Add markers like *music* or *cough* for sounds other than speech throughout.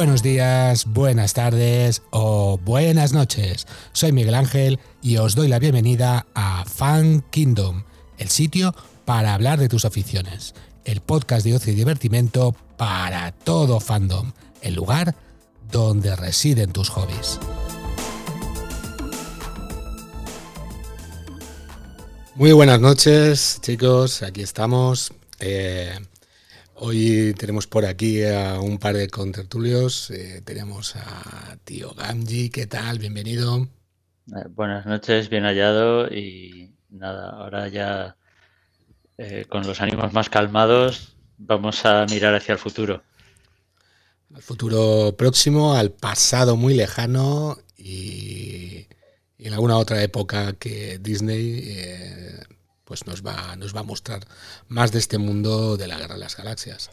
buenos días, buenas tardes o buenas noches. Soy Miguel Ángel y os doy la bienvenida a Fan Kingdom, el sitio para hablar de tus aficiones, el podcast de ocio y divertimento para todo fandom, el lugar donde residen tus hobbies. Muy buenas noches, chicos. Aquí estamos. Eh, hoy tenemos por aquí a un par de contertulios. Eh, tenemos a tío Gamji. ¿Qué tal? Bienvenido. Eh, buenas noches, bien hallado. Y nada, ahora ya con los ánimos más calmados, vamos a mirar hacia el futuro. Al futuro próximo, al pasado muy lejano y y en alguna otra época que Disney eh, pues nos va, nos va a mostrar más de este mundo de la Guerra de las Galaxias.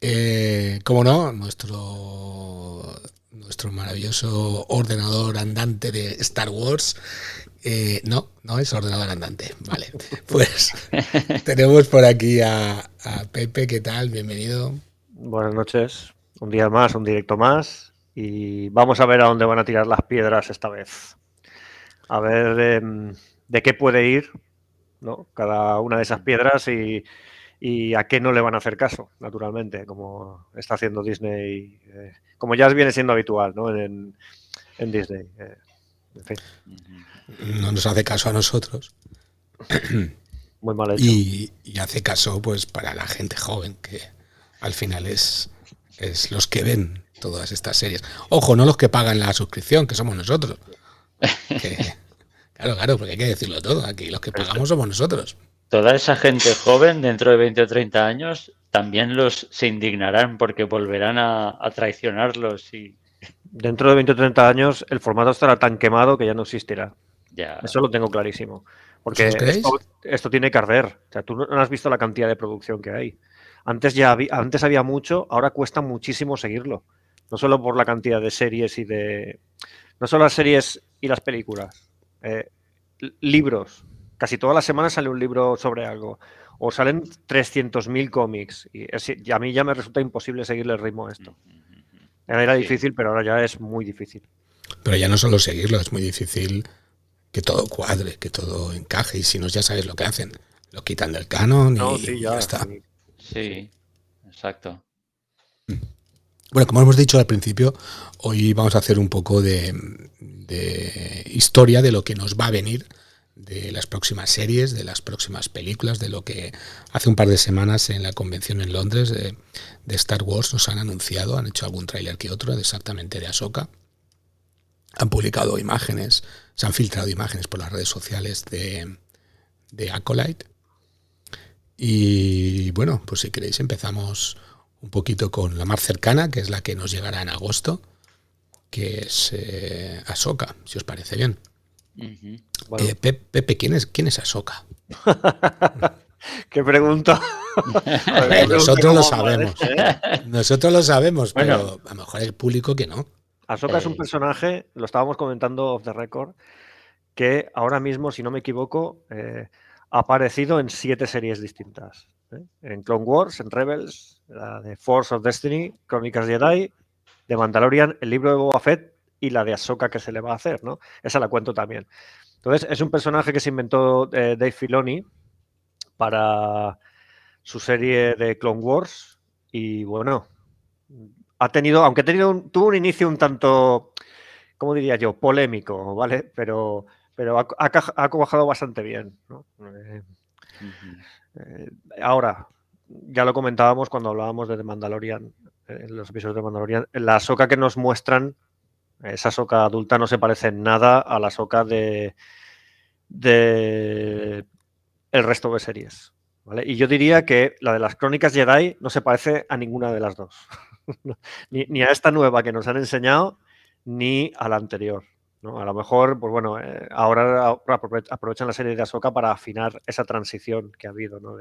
Eh, como no, nuestro, nuestro maravilloso ordenador andante de Star Wars. Eh, no, no es ordenador andante. Vale, *laughs* pues tenemos por aquí a, a Pepe. ¿Qué tal? Bienvenido. Buenas noches. Un día más, un directo más. Y vamos a ver a dónde van a tirar las piedras esta vez a ver em, de qué puede ir ¿no? cada una de esas piedras y, a qué no le van a hacer caso, naturalmente, como está haciendo Disney, eh, como ya viene siendo habitual ¿no? en, Disney. Eh, no nos hace caso a nosotros. *coughs* Muy mal hecho. Y, hace caso pues para la gente joven, que al final es, es los que ven todas estas series. Ojo, no los que pagan la suscripción, que somos nosotros. *laughs* claro, claro, porque hay que decirlo todo. Aquí los que pagamos somos nosotros. Toda esa gente joven, dentro de 20 o 30 años, también los se indignarán porque volverán a, traicionarlos y. Dentro de 20 o 30 años, el formato estará tan quemado que ya no existirá. Ya. Eso lo tengo clarísimo. Porque esto, tiene que arder. O sea, tú no has visto la cantidad de producción que hay. Antes ya había, antes había mucho, ahora cuesta muchísimo seguirlo. No solo por la cantidad de series y de. No solo las series y las películas. Eh, libros. Casi todas las semanas sale un libro sobre algo. O salen 300.000 cómics. Y, a mí ya me resulta imposible seguirle el ritmo a esto. Era difícil, pero ahora ya es muy difícil. Pero ya no solo seguirlo, es muy difícil que todo cuadre, que todo encaje. Y si no, ya sabes lo que hacen. Lo quitan del canon y ya, está. Sí, exacto. Bueno, como hemos dicho al principio, hoy vamos a hacer un poco de, historia de lo que nos va a venir de las próximas series, de las próximas películas, de lo que hace un par de semanas en la convención en Londres de, Star Wars nos han anunciado, han hecho algún tráiler que otro, exactamente de Ahsoka. Han publicado imágenes, se han filtrado imágenes por las redes sociales de, de Acolyte. Y bueno, pues si queréis empezamos un poquito con la más cercana, que es la que nos llegará en agosto, que es eh, Ahsoka, si os parece bien. Eh, Pepe, ¿quién es, quién es Ahsoka? *laughs* ¿Qué pregunta? *laughs* Nosotros lo sabemos. ¿eh? Nosotros lo sabemos, pero a lo mejor el público que no. Ahsoka es un personaje, lo estábamos comentando off the record, que ahora mismo, si no me equivoco, ha aparecido en siete series distintas. En Clone Wars, en Rebels, la de Force of Destiny, Crónicas Jedi, de Mandalorian, el libro de Boba Fett y la de Ahsoka que se le va a hacer, ¿no? Esa la cuento también. Entonces, es un personaje que se inventó eh, Dave Filoni para su serie de Clone Wars y bueno, ha tenido, aunque ha tenido tuvo un inicio un tanto, ¿cómo diría yo? Polémico, ¿vale? Pero, pero ha, ha, bastante bien, ¿no? Eh, eh, ahora, ya lo comentábamos cuando hablábamos de The Mandalorian, en los episodios de Mandalorian, la soca que nos muestran, esa soca adulta no se parece en nada a la soca de, de el resto de series. Y yo diría que la de las crónicas Jedi no se parece a ninguna de las dos. *laughs* ni, a esta nueva que nos han enseñado, ni a la anterior. A lo mejor, pues bueno, eh, ahora aprovechan la serie de Ahsoka para afinar esa transición que ha habido, ¿no?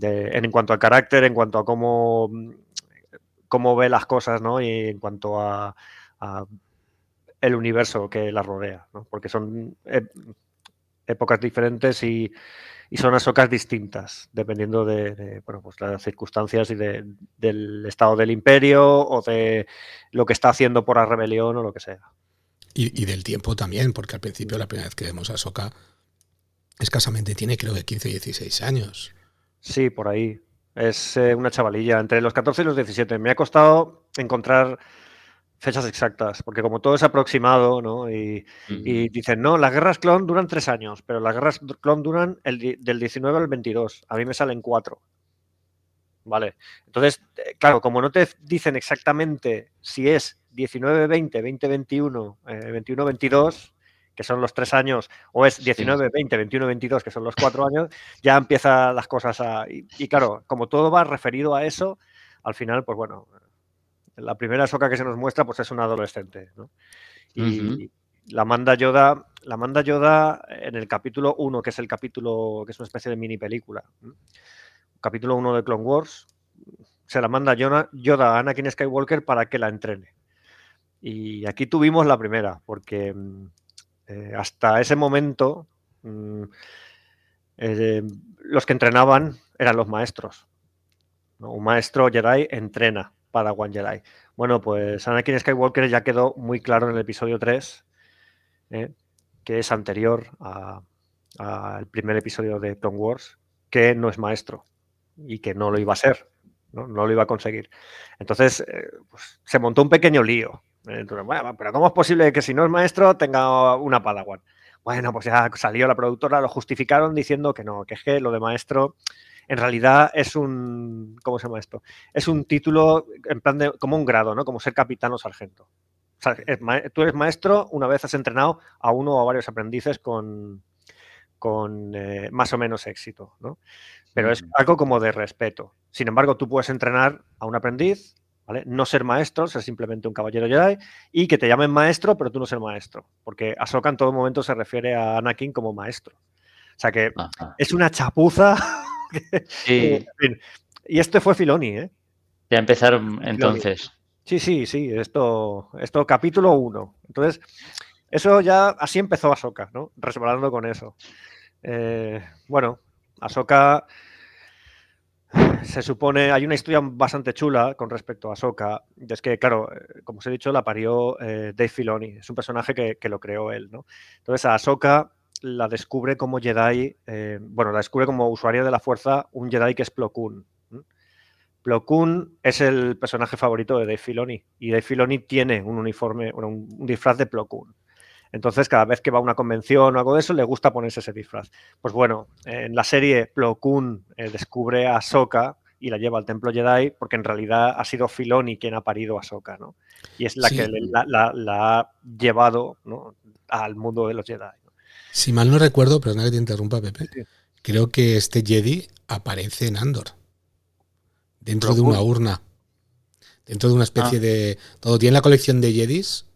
En cuanto al carácter, en cuanto a cómo, cómo ve las cosas, ¿no? Y en cuanto a, el universo que la rodea, ¿no? Porque son épocas diferentes y, y son Ahsokas distintas, dependiendo de, bueno, pues las circunstancias y del estado del imperio o de lo que está haciendo por la rebelión o lo que sea. Y, del tiempo también, porque al principio la primera vez que vemos a Ahsoka escasamente tiene creo que 15 y 16 años. Sí, por ahí. Es eh, una chavalilla, entre los 14 y los 17. Me ha costado encontrar fechas exactas, porque como todo es aproximado, ¿no? Y, dicen, no, las guerras clon duran tres años, pero las guerras clon duran el, del 19 al 22. A mí me salen cuatro. Vale. Entonces, eh, claro, como no te dicen exactamente si es 19, 20, 20, 21, 21, 22, que son los tres años, o es 19, 20, 21, 22, que son los cuatro años, ya empiezan las cosas a... Y, claro, como todo va referido a eso, al final, pues bueno, la primera soca que se nos muestra, pues es una adolescente, ¿no? Y la manda Yoda, la manda Yoda en el capítulo 1, que es el capítulo, que es una especie de mini película. Capítulo 1 de Clone Wars, se la manda Yoda a Anakin Skywalker para que la entrene. Y aquí tuvimos la primera, porque mm, eh, hasta ese momento mm, eh, los que entrenaban eran los maestros. Un maestro Jedi entrena para One Jedi. Bueno, pues Anakin Skywalker ya quedó muy claro en el episodio 3, eh, que es anterior al primer episodio de Clone Wars, que no es maestro y que no lo iba a ser, no, lo iba a conseguir. Entonces, pues, se montó un pequeño lío pero ¿cómo es posible que si no es maestro tenga una Padawan? Bueno, pues ya salió la productora, lo justificaron diciendo que no, que es que lo de maestro en realidad es un, ¿cómo se llama esto? Es un título en plan de, como un grado, ¿no? Como ser capitán o sargento. O sea, tú eres maestro una vez has entrenado a uno o a varios aprendices con, con eh, más o menos éxito, ¿no? Pero es algo como de respeto. Sin embargo, tú puedes entrenar a un aprendiz no ser maestro, ser simplemente un caballero Jedi, y que te llamen maestro, pero tú no ser maestro, porque Ahsoka en todo momento se refiere a Anakin como maestro. O sea que es una chapuza. *laughs* y este fue Filoni, ¿eh? Ya empezaron entonces. Sí, sí, sí, esto, esto capítulo 1. Entonces, eso ya, así empezó Ahsoka, ¿no? Resbalando con eso. Eh, bueno, Ahsoka se supone, hay una historia bastante chula con respecto a Soka. Es que, claro, eh, como os he dicho, la parió eh, Dave Filoni. Es un personaje que, lo creó él, ¿no? Entonces a la descubre como Jedi, eh, bueno, la descubre como usuaria de la fuerza un Jedi que es Plo Koon. Plo Koon es el personaje favorito de Dave Filoni y Dave Filoni tiene un uniforme, un, un disfraz de Plo Koon. Entonces, cada vez que va a una convención o algo de eso, le gusta ponerse ese disfraz. Pues bueno, en la serie Plo Koon eh, descubre a Soka y la lleva al templo Jedi porque en realidad ha sido Filoni quien ha parido a Soka, ¿no? Y es la que la, ha llevado al mundo de los Jedi. Si mal no recuerdo, pero que te interrumpa, Pepe, creo que este Jedi aparece en Andor, dentro de una urna, dentro de una especie ah. de... Todo tiene la colección de Jedis,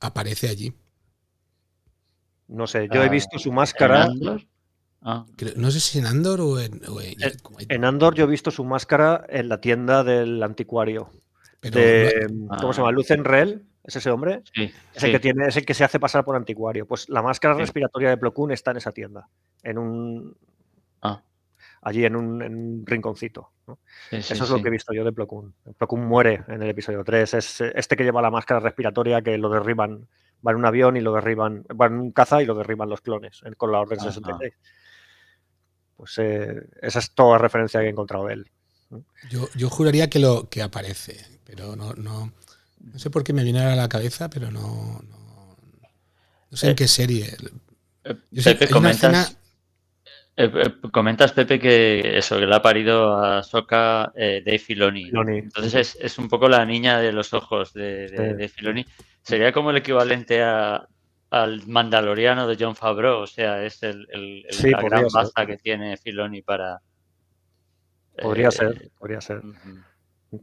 aparece allí. No sé, yo he ah, visto su máscara. Ah. No sé si en Andor o en, en, Andor yo he visto su máscara en la tienda del anticuario. ¿Cómo se llama? Lucen Rel, ¿es ese hombre? Sí, es, el que tiene, es el que se hace pasar por anticuario. Pues la máscara respiratoria de Plo Koon está en esa tienda. En un. Ah. Allí en un, rinconcito. Eso es lo que he visto yo de Plo Koon. Plo Koon muere en el episodio 3. Es este que lleva la máscara respiratoria que lo derriban va en un avión y lo derriban, va en un caza y lo derriban los clones con la Orden 66. Pues eh, esa es toda referencia que he encontrado de él. Yo, juraría que lo que aparece, pero no, no, no sé por qué me viene a la cabeza, pero no, no, sé en eh, qué serie. Eh, Pepe, comentas, comentas, Pepe, que eso, que le ha parido a Soka de Filoni. Entonces es, un poco la niña de los ojos de, de Filoni. Sería como el equivalente a, al Mandaloriano de John Favreau, o sea, es el, la gran base que tiene Filoni para. Podría eh, ser, podría ser.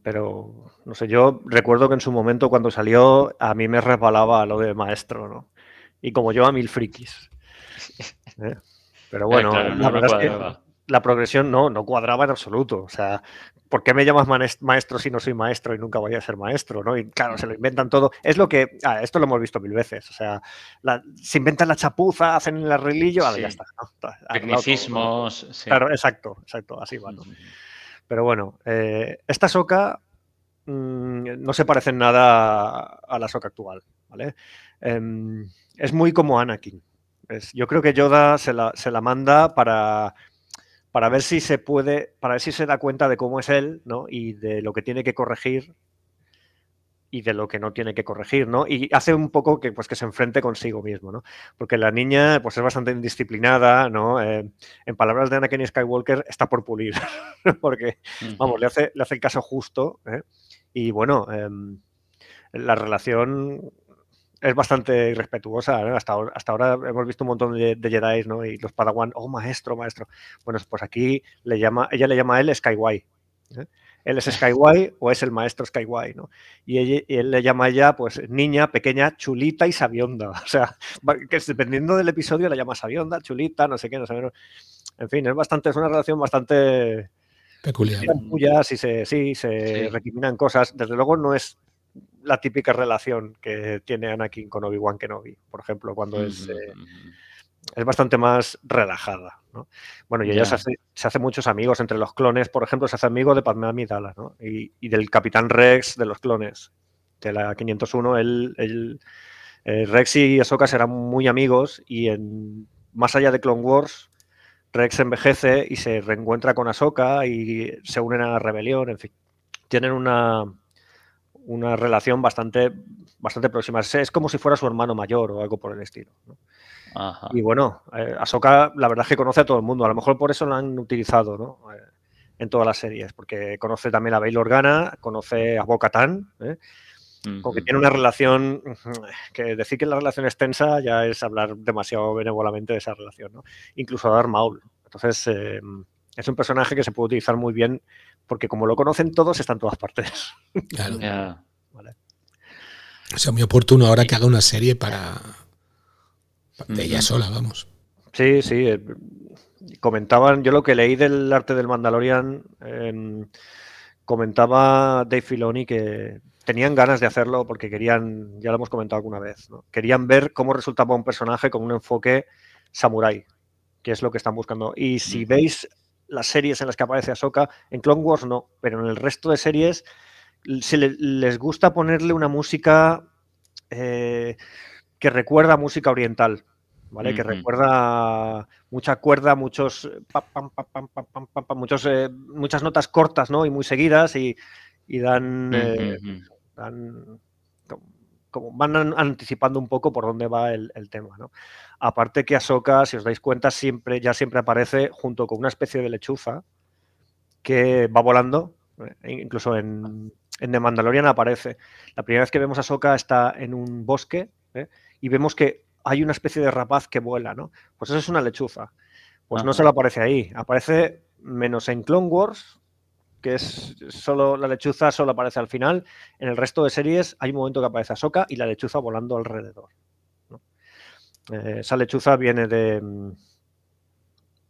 Pero, no sé, yo recuerdo que en su momento cuando salió a mí me resbalaba lo de maestro, ¿no? Y como yo a mil frikis. *laughs* ¿eh? Pero bueno, la, verdad la progresión no, no cuadraba en absoluto. O sea, ¿por qué me llamas maestro si no soy maestro y nunca voy a ser maestro? ¿no? Y claro, se lo inventan todo. Es lo que, ah, esto lo hemos visto mil veces. O sea, se inventan la chapuza, hacen el arreglillo, ya está. Tecnicismos. Claro, exacto, exacto, así va. Pero bueno, eh, esta soca mm, no se parece en nada a la soca actual, ¿vale? Em, es muy como Anakin. Yo creo que Yoda se la, se la manda para para ver si se puede, para ver si se da cuenta de cómo es él, ¿no? Y de lo que tiene que corregir y de lo que no tiene que corregir, ¿no? Y hace un poco que, pues, que se enfrente consigo mismo, ¿no? Porque la niña, pues, es bastante indisciplinada, ¿no? Eh, en palabras de Anakin Skywalker, está por pulir, *laughs* porque, vamos, le hace, le hace el caso justo, ¿eh? Y bueno, em, la relación es bastante irrespetuosa. Hasta, hasta ahora hemos visto un montón de, de Jedi ¿no? y los Padawan, oh, maestro, maestro. Bueno, pues aquí le llama, ella le llama a él Skyway. ¿eh? Él es *laughs* Skyway o es el maestro Skyway, ¿no? Y, él le llama a ella, pues, niña, pequeña, chulita y sabionda. *laughs* O sea, que dependiendo del episodio le llama sabionda, chulita, no sé qué, no sé. En fin, es bastante, es una relación bastante peculiar. sí, se, sí, se recriminan cosas. Desde luego no es la típica relación que tiene Anakin con Obi-Wan Kenobi, por ejemplo, cuando es, eh, es bastante más relajada. Bueno, y ella se, hace, muchos amigos entre los clones, por ejemplo, se hace amigo de Padme Amidala ¿no? y, del Capitán Rex de los clones, de la 501, él, eh, Rex y Ahsoka serán muy amigos y en, más allá de Clone Wars, Rex envejece y se reencuentra con Ahsoka y se unen a la rebelión, en fin. Tienen una, una relación bastante, bastante próxima. Es, como si fuera su hermano mayor o algo por el estilo. Y bueno, eh, Ahsoka la verdad es que conoce a todo el mundo. A lo mejor por eso lo han utilizado ¿no? Eh, en todas las series, porque conoce también a Bail Organa, conoce a Bo-Katan, ¿eh? que tiene una relación que decir que la relación es tensa ya es hablar demasiado benévolamente de esa relación, ¿no? incluso a Darth Maul. Entonces, es un personaje que se puede utilizar muy bien porque como lo conocen todos, está en todas partes. Claro. vale. O sea, muy oportuno ahora que haga una serie para... de ella sola, vamos. Sí, sí. Eh, comentaban, yo lo que leí del arte del Mandalorian, em, comentaba Dave Filoni que tenían ganas de hacerlo porque querían, ya lo hemos comentado alguna vez, querían ver cómo resultaba un personaje con un enfoque samurai, que es lo que están buscando. Y si veis las series en las que aparece Ahsoka. En Clone Wars no, pero en el resto de series se les gusta ponerle una música eh, que recuerda música oriental. ¿Vale? Que recuerda mucha cuerda, muchos, muchos eh, muchas notas cortas, ¿no? Y muy seguidas y, dan, eh, dan como van anticipando un poco por dónde va el, tema, ¿no? Aparte que Ahsoka, si os dais cuenta, siempre, ya siempre aparece junto con una especie de lechuza que va volando, eh, incluso en, en The Mandalorian aparece. La primera vez que vemos a Ahsoka está en un bosque ¿eh? y vemos que hay una especie de rapaz que vuela, ¿no? Pues eso es una lechuza. Pues no se lo aparece ahí, aparece menos en Clone Wars, que es solo la lechuza solo aparece al final. En el resto de series hay un momento que aparece Ahsoka y la lechuza volando alrededor. Eh, esa lechuza viene de.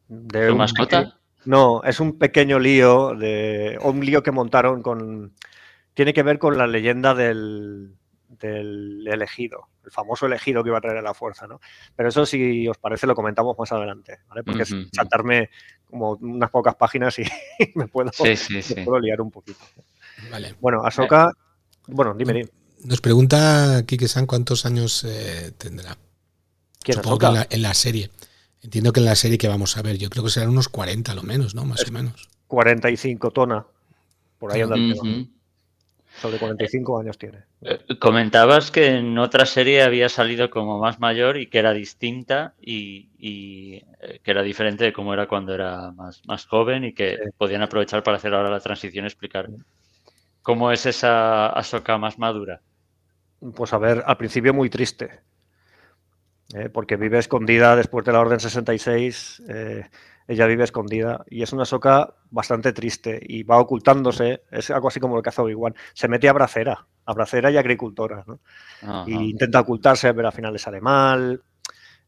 de mascota? No, es un pequeño lío de. un lío que montaron con. Tiene que ver con la leyenda del, del elegido, el famoso elegido que iba a traer a la fuerza, ¿no? Pero eso, si os parece, lo comentamos más adelante, ¿vale? Porque es saltarme como unas pocas páginas y *laughs* me, puedo, liar un poquito. Vale. Bueno, Ahsoka, bueno, dime, dime. Nos pregunta Kike San cuántos años eh, tendrá. Supongo que en la, en la, serie. Entiendo que en la serie que vamos a ver, yo creo que serán unos 40 lo menos, ¿no? Más o menos. 45 tona. Por ahí anda el sobre 45 años tiene. Eh, comentabas que en otra serie había salido como más mayor y que era distinta y, eh, que era diferente de cómo era cuando era más, más joven y que podían aprovechar para hacer ahora la transición y explicar cómo es esa Ahsoka más madura. Pues a ver, al principio muy triste, eh, porque vive escondida después de la Orden 66 ella vive escondida y es una soca bastante triste y va ocultándose, es algo así como lo que hace Obi-Wan, se mete a bracera, a bracera y agricultora, ¿no? y intenta ocultarse, pero al final le sale mal.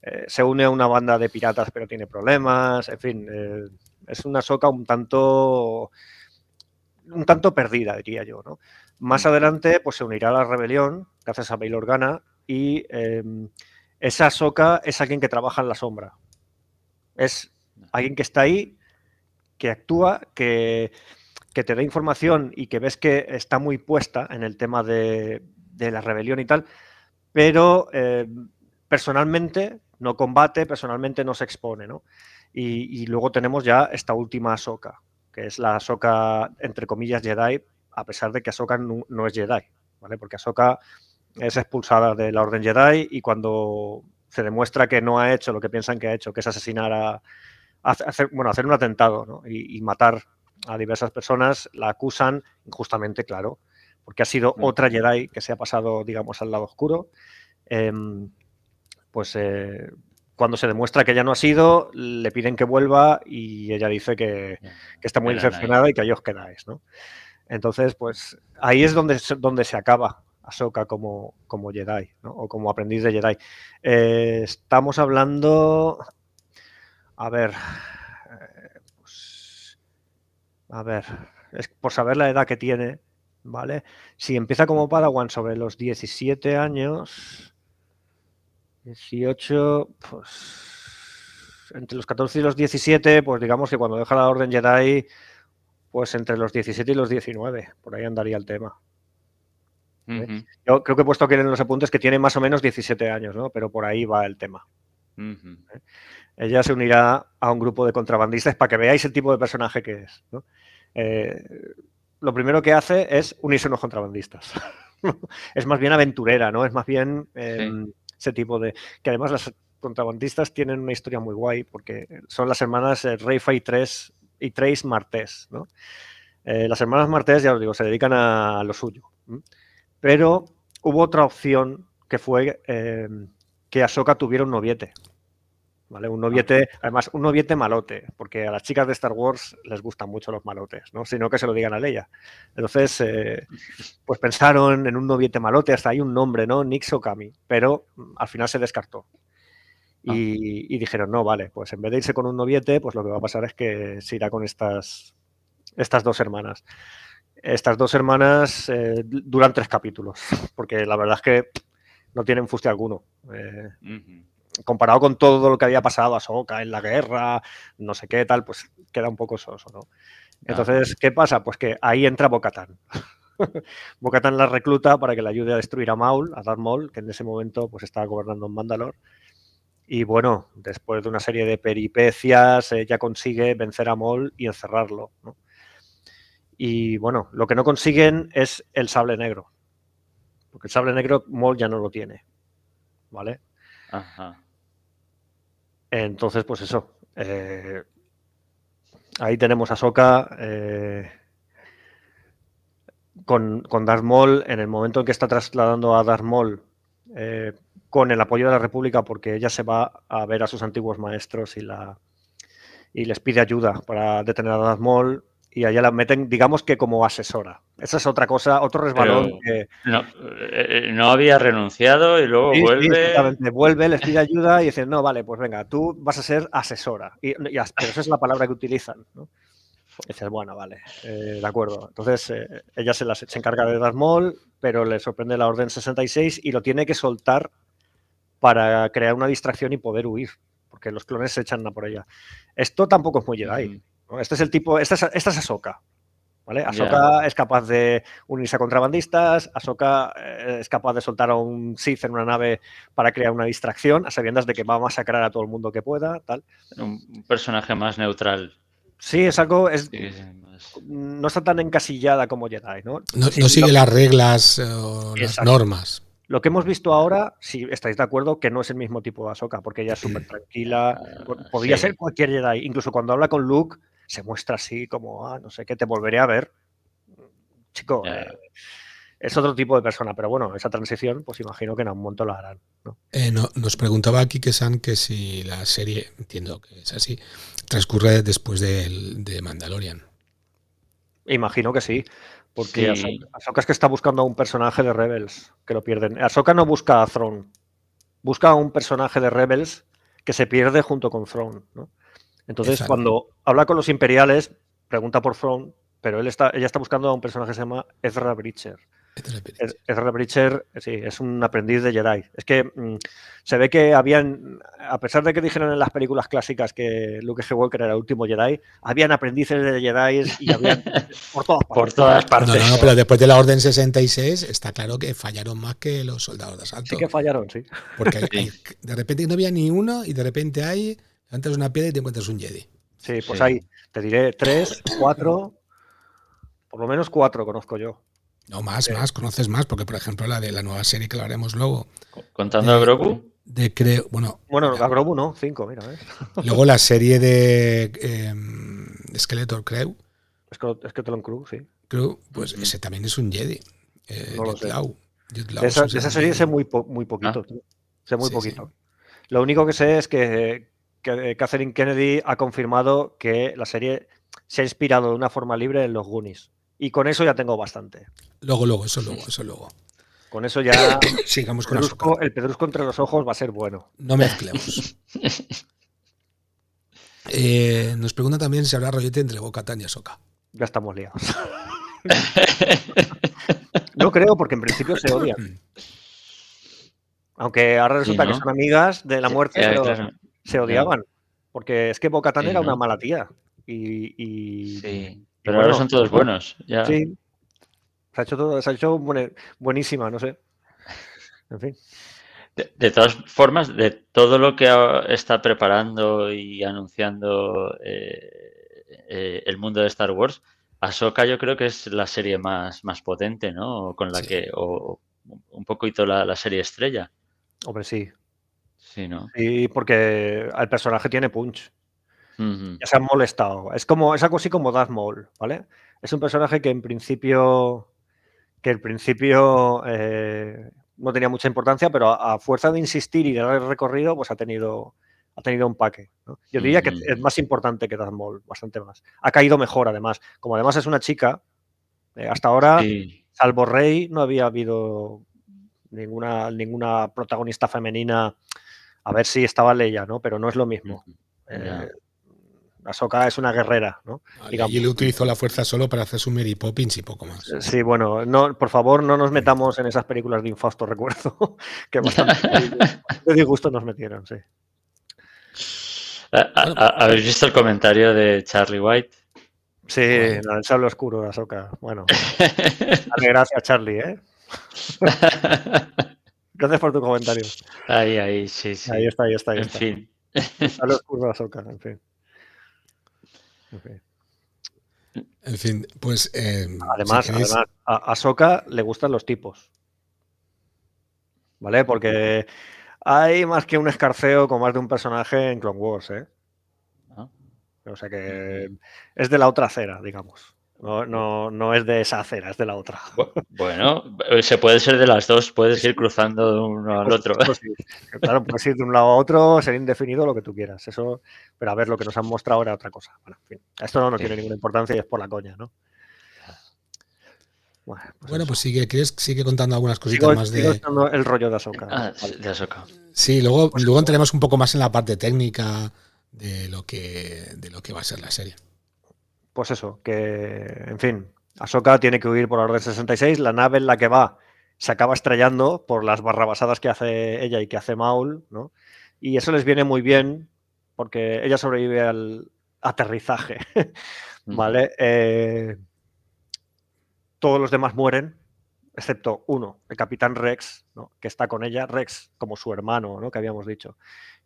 eh, se une a una banda de piratas pero tiene problemas, en fin, eh, es una soca un tanto un tanto perdida, diría yo, ¿no? Más adelante, pues se unirá a la rebelión, gracias a Bail Organa, y em, esa soca es alguien que trabaja en la sombra. Es alguien que está ahí, que actúa, que, que te da información y que ves que está muy puesta en el tema de, de la rebelión y tal, pero em, personalmente no combate, personalmente no se expone, ¿no? Y, luego tenemos ya esta última Ahsoka, que es la Ahsoka, entre comillas, Jedi, a pesar de que Ahsoka no, es Jedi, ¿vale? Porque Ahsoka es expulsada de la Orden Jedi y cuando se demuestra que no ha hecho lo que piensan que ha hecho, que es asesinar a, hacer, bueno, hacer un atentado y, matar a diversas personas, la acusan injustamente, claro, porque ha sido otra Jedi que se ha pasado, digamos, al lado oscuro. Em, pues eh, cuando se demuestra que ella no ha sido, le piden que vuelva y ella dice que, está muy decepcionada y que ahí os quedáis, ¿no? Entonces, pues ahí es donde, donde se acaba Ahsoka como, como Jedi, ¿no? O como aprendiz de Jedi. Eh, estamos hablando... A ver... Eh, pues, a ver, es por saber la edad que tiene, ¿vale? Si empieza como Padawan sobre los 17 años 18, pues entre los 14 y los 17, pues digamos que cuando deja la Orden Jedi, pues entre los 17 y los 19, por ahí andaría el tema. ¿Eh? Yo creo que he puesto aquí en los apuntes que tiene más o menos 17 años, ¿no? Pero por ahí va el tema. ¿Eh? Ella se unirá a un grupo de contrabandistas para que veáis el tipo de personaje que es. Eh, lo primero que hace es unirse a unos contrabandistas. *laughs* es más bien aventurera, ¿no? Es más bien em, ese tipo de... Que además las contrabandistas tienen una historia muy guay porque son las hermanas eh, Reifa y, Tres, y Trace Martés, ¿no? Eh, las hermanas Martés, ya os digo, se dedican a, lo suyo. Pero hubo otra opción que fue eh, que Ahsoka tuviera un noviete. Un noviete, además, un noviete malote, porque a las chicas de Star Wars les gustan mucho los malotes, ¿no? Sino que se lo digan a Leia. Entonces, eh, *laughs* pues pensaron en un noviete malote, hasta hay un nombre, ¿no? Nix Okami, pero mm, al final se descartó. Ah. Y, dijeron, no, vale, pues en vez de irse con un noviete, pues lo que va a pasar es que se irá con estas, estas dos hermanas. Estas dos hermanas eh, duran tres capítulos, porque la verdad es que no tienen fuste alguno. Eh, comparado con todo lo que había pasado a Soca en la guerra, no sé qué tal, pues queda un poco soso, ¿no? Entonces, ¿qué pasa? Pues que ahí entra Bocatán. *laughs* Bocatán la recluta para que le ayude a destruir a Maul, a Darth Maul, que en ese momento pues estaba gobernando en Mandalor. Y bueno, después de una serie de peripecias, ella consigue vencer a Maul y encerrarlo. Y bueno, lo que no consiguen es el sable negro. Porque el sable negro Maul ya no lo tiene. ¿Vale? Ajá. Entonces, pues eso. Eh, ahí tenemos a Soka eh, con, con Darth Maul en el momento en que está trasladando a Darth Maul eh, con el apoyo de la República porque ella se va a ver a sus antiguos maestros y, la, y les pide ayuda para detener a Darth Maul y allá la meten, digamos que como asesora. Esa es otra cosa, otro resbalón que... No, eh, no, había renunciado y luego vuelve... vuelve, les pide ayuda y dicen, no, vale, pues venga, tú vas a ser asesora. Y, pero esa es la palabra que utilizan, ¿no? dices, bueno, vale, eh, de acuerdo. Entonces, eh, ella se, se encarga de dar Maul, pero le sorprende la Orden 66 y lo tiene que soltar para crear una distracción y poder huir, porque los clones se echan a por ella. Esto tampoco es muy Jedi. Este es el tipo, esta es, esta es Ahsoka. ¿Vale? Ahsoka es capaz de unirse a contrabandistas, Ahsoka eh, es capaz de soltar a un Sith en una nave para crear una distracción, a sabiendas de que va a masacrar a todo el mundo que pueda, tal. Un personaje más neutral. Sí, es algo. Es, No está tan encasillada como Jedi, ¿no? No, sigue las reglas o las normas. Lo que hemos visto ahora, si estáis de acuerdo, que no es el mismo tipo de Ahsoka, porque ella es súper tranquila. Ah, podría ser cualquier Jedi. Incluso cuando habla con Luke, se muestra así como, ah, no sé qué, te volveré a ver. Chico, eh, es otro tipo de persona, pero bueno, esa transición, pues imagino que en algún momento la harán. Eh, nos preguntaba aquí que San que si la serie, entiendo que es así, transcurre después de, Mandalorian. Imagino que sí, porque Ahsoka, es que está buscando a un personaje de Rebels que lo pierden. Ahsoka no busca a Throne, busca a un personaje de Rebels que se pierde junto con Throne. Entonces, cuando habla con los imperiales, pregunta por Throne, pero él está, ella está buscando a un personaje que se llama Ezra Bridger. Ezra Bridger, sí, es un aprendiz de Jedi. Es que mm, se ve que habían, a pesar de que dijeron en las películas clásicas que Luke Skywalker era el último Jedi, habían aprendices de Jedi y habían *laughs* por todas partes. No, no, pero después de la Orden 66 está claro que fallaron más que los soldados de asalto. Sí que fallaron, sí. Porque de repente no había ni uno y de repente hay, levantas una piedra y te encuentras un Jedi. Sí, pues hay, te diré, tres, cuatro, por lo menos cuatro conozco yo. No, más, más, conoces más, porque por ejemplo la de la nueva serie que lo haremos luego. ¿Contando a Grogu? De creo, bueno. Bueno, a Grogu no, cinco, mira. *laughs* Luego la serie de eh, Skeletor Crew. Skeleton Crew, sí. Crew, pues ese también es un Jedi. Eh, esa, serie sé muy, muy poquito. Ah. Sé muy poquito. Lo único que sé es que Catherine Kennedy ha confirmado que la serie se ha inspirado de una forma libre en los Goonies. Y con eso ya tengo bastante. Luego, luego, eso luego, eso luego. Con eso ya. *coughs* Sigamos con pedrusco, El pedrusco entre los ojos va a ser bueno. No mezclemos. *laughs* eh, nos pregunta también si habrá rollete entre Boca y Soca. Ya estamos liados. *laughs* no creo, porque en principio se odian. Aunque ahora resulta que son amigas de la muerte, pero se odiaban. Porque es que Boca era una mala tía. Y, y, sí. Pero ahora son todos buenos. Ya. Sí. Se ha hecho, todo, se ha hecho buenísima, no sé. *laughs* En fin. De, todas formas, de todo lo que está preparando y anunciando eh, eh, el mundo de Star Wars, Ahsoka yo creo que es la serie más, más potente, ¿no? Con la que, o un poquito la, la serie estrella. Hombre, sí. Sí, ¿no? Sí, porque el personaje tiene punch. Ya se han molestado. Es como, es algo así como Darth Maul, ¿vale? Es un personaje que en principio, que en principio eh, no tenía mucha importancia, pero a, fuerza de insistir y de dar el recorrido, pues ha tenido, ha tenido un paque. Yo diría que es más importante que Darth Maul, bastante más. Ha caído mejor, además. Como además es una chica, eh, hasta ahora, salvo Rey, no había habido ninguna, ninguna protagonista femenina. A ver si estaba Leia, ¿no? Pero no es lo mismo. Ahsoka es una guerrera, ¿no? y él utilizó la fuerza solo para hacer su Mary Poppins y poco más. Sí, bueno, no, por favor, no nos metamos en esas películas de infausto *laughs* recuerdo, que *laughs* bastante de disgusto nos metieron, sí. ¿Habéis visto el comentario de Charlie White? Sí, el sable oscuro de Ahsoka. Bueno, *laughs* dale gracias, Charlie, ¿eh? Gracias por tu comentario. Ahí, ahí, sí, sí. Ahí está, ahí está. Ahí en está. fin. El sable oscuro de Ahsoka, en fin. En fin, pues. Eh, además, a, a le gustan los tipos. ¿Vale? Porque hay más que un escarceo con más de un personaje en Clone Wars, ¿eh? Ah. O sea que es de la otra acera, digamos. No, no, no es de esa acera, es de la otra. Bueno, se puede ser de las dos, puedes ir cruzando de uno al pues, otro. Pues claro, puedes ir de un lado a otro, ser indefinido, lo que tú quieras. Eso, pero a ver, lo que nos han mostrado era otra cosa. Bueno, en fin, esto no, no tiene ninguna importancia y es por la coña, ¿no? Bueno, pues, pues sigue, sigue contando algunas cositas más de. el rollo de Ahsoka. Ah, de Ahsoka. Sí, luego, luego entraremos un poco más en la parte técnica de lo que, de lo que va a ser la serie pues eso, que, en fin, Ahsoka tiene que huir por la Orden 66, la nave en la que va se acaba estrellando por las barrabasadas que hace ella y que hace Maul, ¿no? Y eso les viene muy bien porque ella sobrevive al aterrizaje, *laughs* ¿vale? Eh, todos los demás mueren, excepto uno, el capitán Rex, ¿no? que está con ella, Rex como su hermano, ¿no? que habíamos dicho.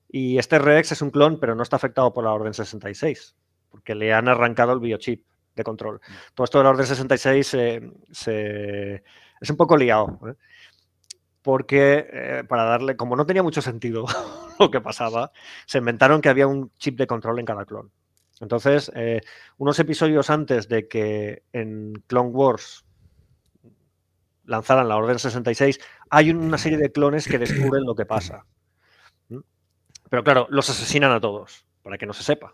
Y este Rex es un clon, pero no está afectado por la Orden 66 porque le han arrancado el biochip de control. Mm. Todo esto de la Orden 66 es un poco liado, ¿eh? porque eh, para darle, como no tenía mucho sentido *laughs* lo que pasaba, se inventaron que había un chip de control en cada clon. Entonces, eh, unos episodios antes de que en Clone Wars lanzaran la Orden 66, hay una serie de clones que descubren lo que pasa. Pero claro, los asesinan a todos, para que no se sepa.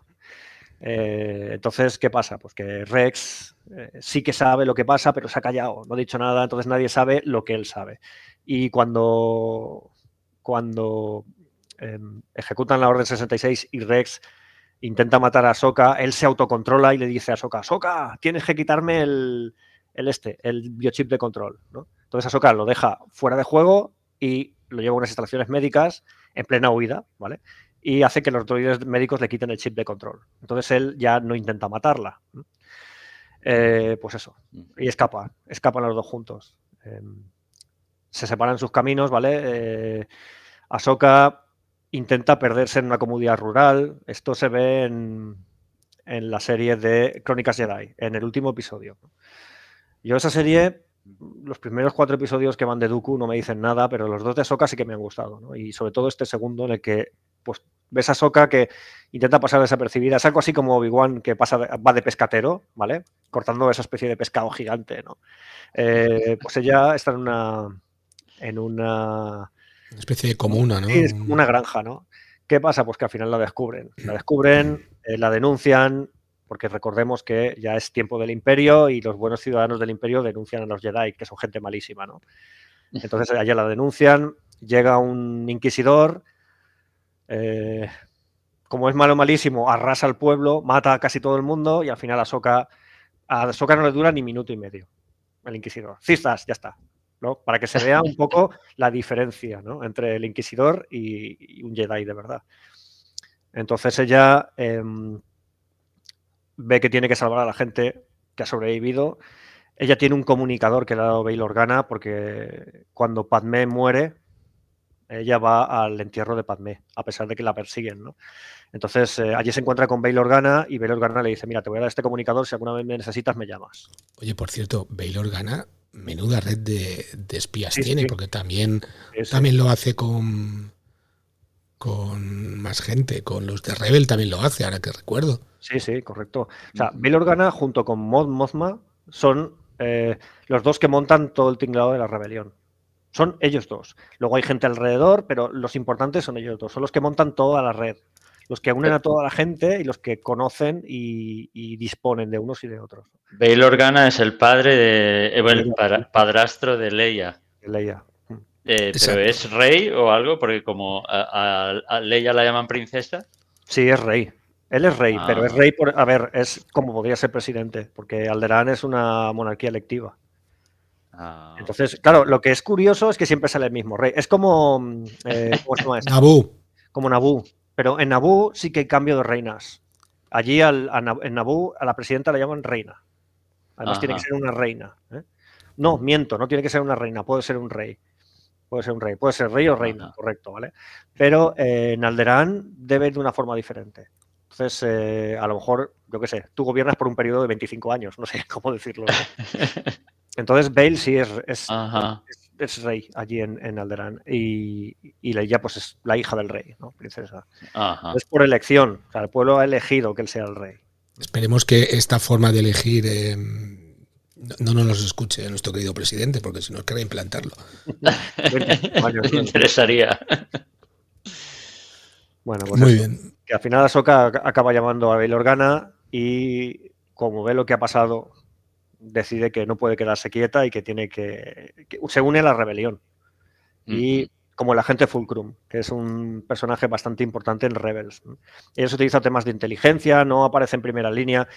Eh, entonces, ¿qué pasa? Pues que Rex eh, sí que sabe lo que pasa, pero se ha callado, no ha dicho nada, entonces nadie sabe lo que él sabe. Y cuando, cuando em, ejecutan la Orden 66 y Rex intenta matar a Soka, él se autocontrola y le dice a Soka, Soka, tienes que quitarme el, este, el biochip de control. ¿no? Entonces Soka lo deja fuera de juego y lo lleva a unas instalaciones médicas en plena huida, ¿vale? Y hace que los droides médicos le quiten el chip de control. Entonces él ya no intenta matarla. Eh, pues eso. Y escapa, escapan los dos juntos. Em, se separan sus caminos, ¿vale? Eh, Ahsoka intenta perderse en una comunidad rural. Esto se ve en, la serie de Crónicas Jedi, en el último episodio. Yo esa serie, los primeros cuatro episodios que van de Dooku no me dicen nada, pero los dos de Ahsoka sí que me han gustado. Y sobre todo este segundo en el que pues, ves a Ahsoka que intenta pasar desapercibida. Es algo así como Obi-Wan que pasa va de pescatero, ¿vale? Cortando esa especie de pescado gigante, ¿no? Eh, pues ella está en una... En una una especie de comuna, ¿no? Sí, es como una granja, ¿no? ¿Qué pasa? Pues que al final la descubren. La descubren, eh, la denuncian, porque recordemos que ya es tiempo del imperio y los buenos ciudadanos del imperio denuncian a los Jedi, que son gente malísima, ¿no? *laughs* Entonces allá la denuncian, llega un inquisidor, eh, como es malo malísimo, arrasa al pueblo, mata a casi todo el mundo y al final a Soka, a Soka no le dura ni minuto y medio el inquisidor. Cistas, ya está. Para que se vea un poco la diferencia entre el Inquisidor y, un Jedi de verdad. Entonces ella em, ve que tiene que salvar a la gente que ha sobrevivido. Ella tiene un comunicador que le ha dado Bail Organa porque cuando Padmé muere, ella va al entierro de Padmé, a pesar de que la persiguen, Entonces, eh, allí se encuentra con Bail Organa y Bail Organa le dice, mira, te voy a dar este comunicador, si alguna vez me necesitas, me llamas. Oye, por cierto, Bail Organa menuda red de, espías tiene, porque también, también lo hace con, con más gente, con los de Rebel también lo hace, ahora que recuerdo. Sí, sí, correcto. O sea, Bail Organa junto con Mod Mothma son eh, los dos que montan todo el tinglado de la rebelión. Son ellos dos. Luego hay gente alrededor, pero los importantes son ellos dos. Son los que montan toda la red los que unen a toda la gente y los que conocen y, disponen de unos y de otros. Bail Organa es el padre de eh, el padrastro de Leia. Leia. Eh, pero es rey o algo, porque como a, Leia la llaman princesa. Sí, es rey. Él es rey, pero es ah. rey por. A ver, es como podría ser presidente, porque Alderaan es una monarquía electiva. Ah. Entonces, claro, lo que es curioso es que siempre sale el mismo rey. Es como. Mm, eh, *laughs* ¿Cómo se llama Nabú. Como Nabú. Pero en Nabú sí que hay cambio de reinas. Allí al, en Nabú a la presidenta la llaman reina. Además tiene que ser una reina. ¿eh? No, miento, no tiene que ser una reina, puede ser un rey. Puede ser un rey, puede ser rey o reina, correcto, ¿vale? Pero eh, en Alderaan debe ir de una forma diferente. Entonces, eh, a lo mejor, yo qué sé, tú gobiernas por un periodo de 25 años, no sé *laughs* cómo decirlo. *laughs* Entonces, Bale sí es, es, es rey allí en, en Alderaan y, y ella pues es la hija del rey, ¿no? Princesa. Es por elección, o sea, el pueblo ha elegido que él sea el rey. Esperemos que esta forma de elegir eh, no, nos escuche nuestro querido presidente, porque si no quiere implantarlo. *laughs* Me interesaría. Bueno, pues Muy bien. Que al final Ahsoka acaba llamando a Bail Organa y como ve lo que ha pasado decide que no puede quedarse quieta y que tiene que, se une a la rebelión. Y como el agente Fulcrum, que es un personaje bastante importante en Rebels. Ellos utilizan temas de inteligencia, no aparece en primera línea.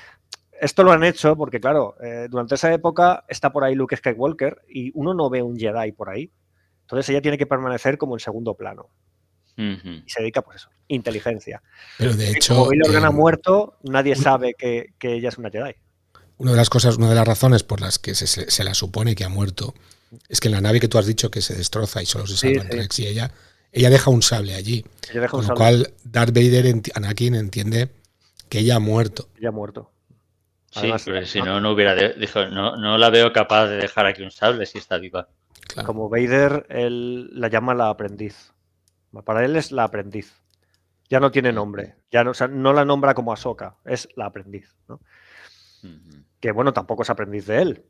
Esto lo han hecho porque, claro, eh, durante esa época está por ahí Luke Skywalker y uno no ve un Jedi por ahí. Entonces ella tiene que permanecer como en segundo plano. Y se dedica, pues eso, inteligencia. Pero de hecho. Como Bill Organa ha muerto, nadie sabe que, que, ella es una Jedi. Una de las cosas, una de las razones por las que se, la supone que ha muerto es que en la nave que tú has dicho que se destroza y solo se salva Rex y ella, ella deja un sable allí. con lo cual Darth Vader, Anakin entiende que ella ha muerto. Ella ha muerto. sí, pero si no, no hubiera dijo, no, no la veo capaz de dejar aquí un sable si está viva. Como Vader, él la llama la aprendiz. Para él es la aprendiz. Ya no tiene nombre. Ya no, no la nombra como Ahsoka, es la aprendiz. ¿no? Que bueno, tampoco es aprendiz de él,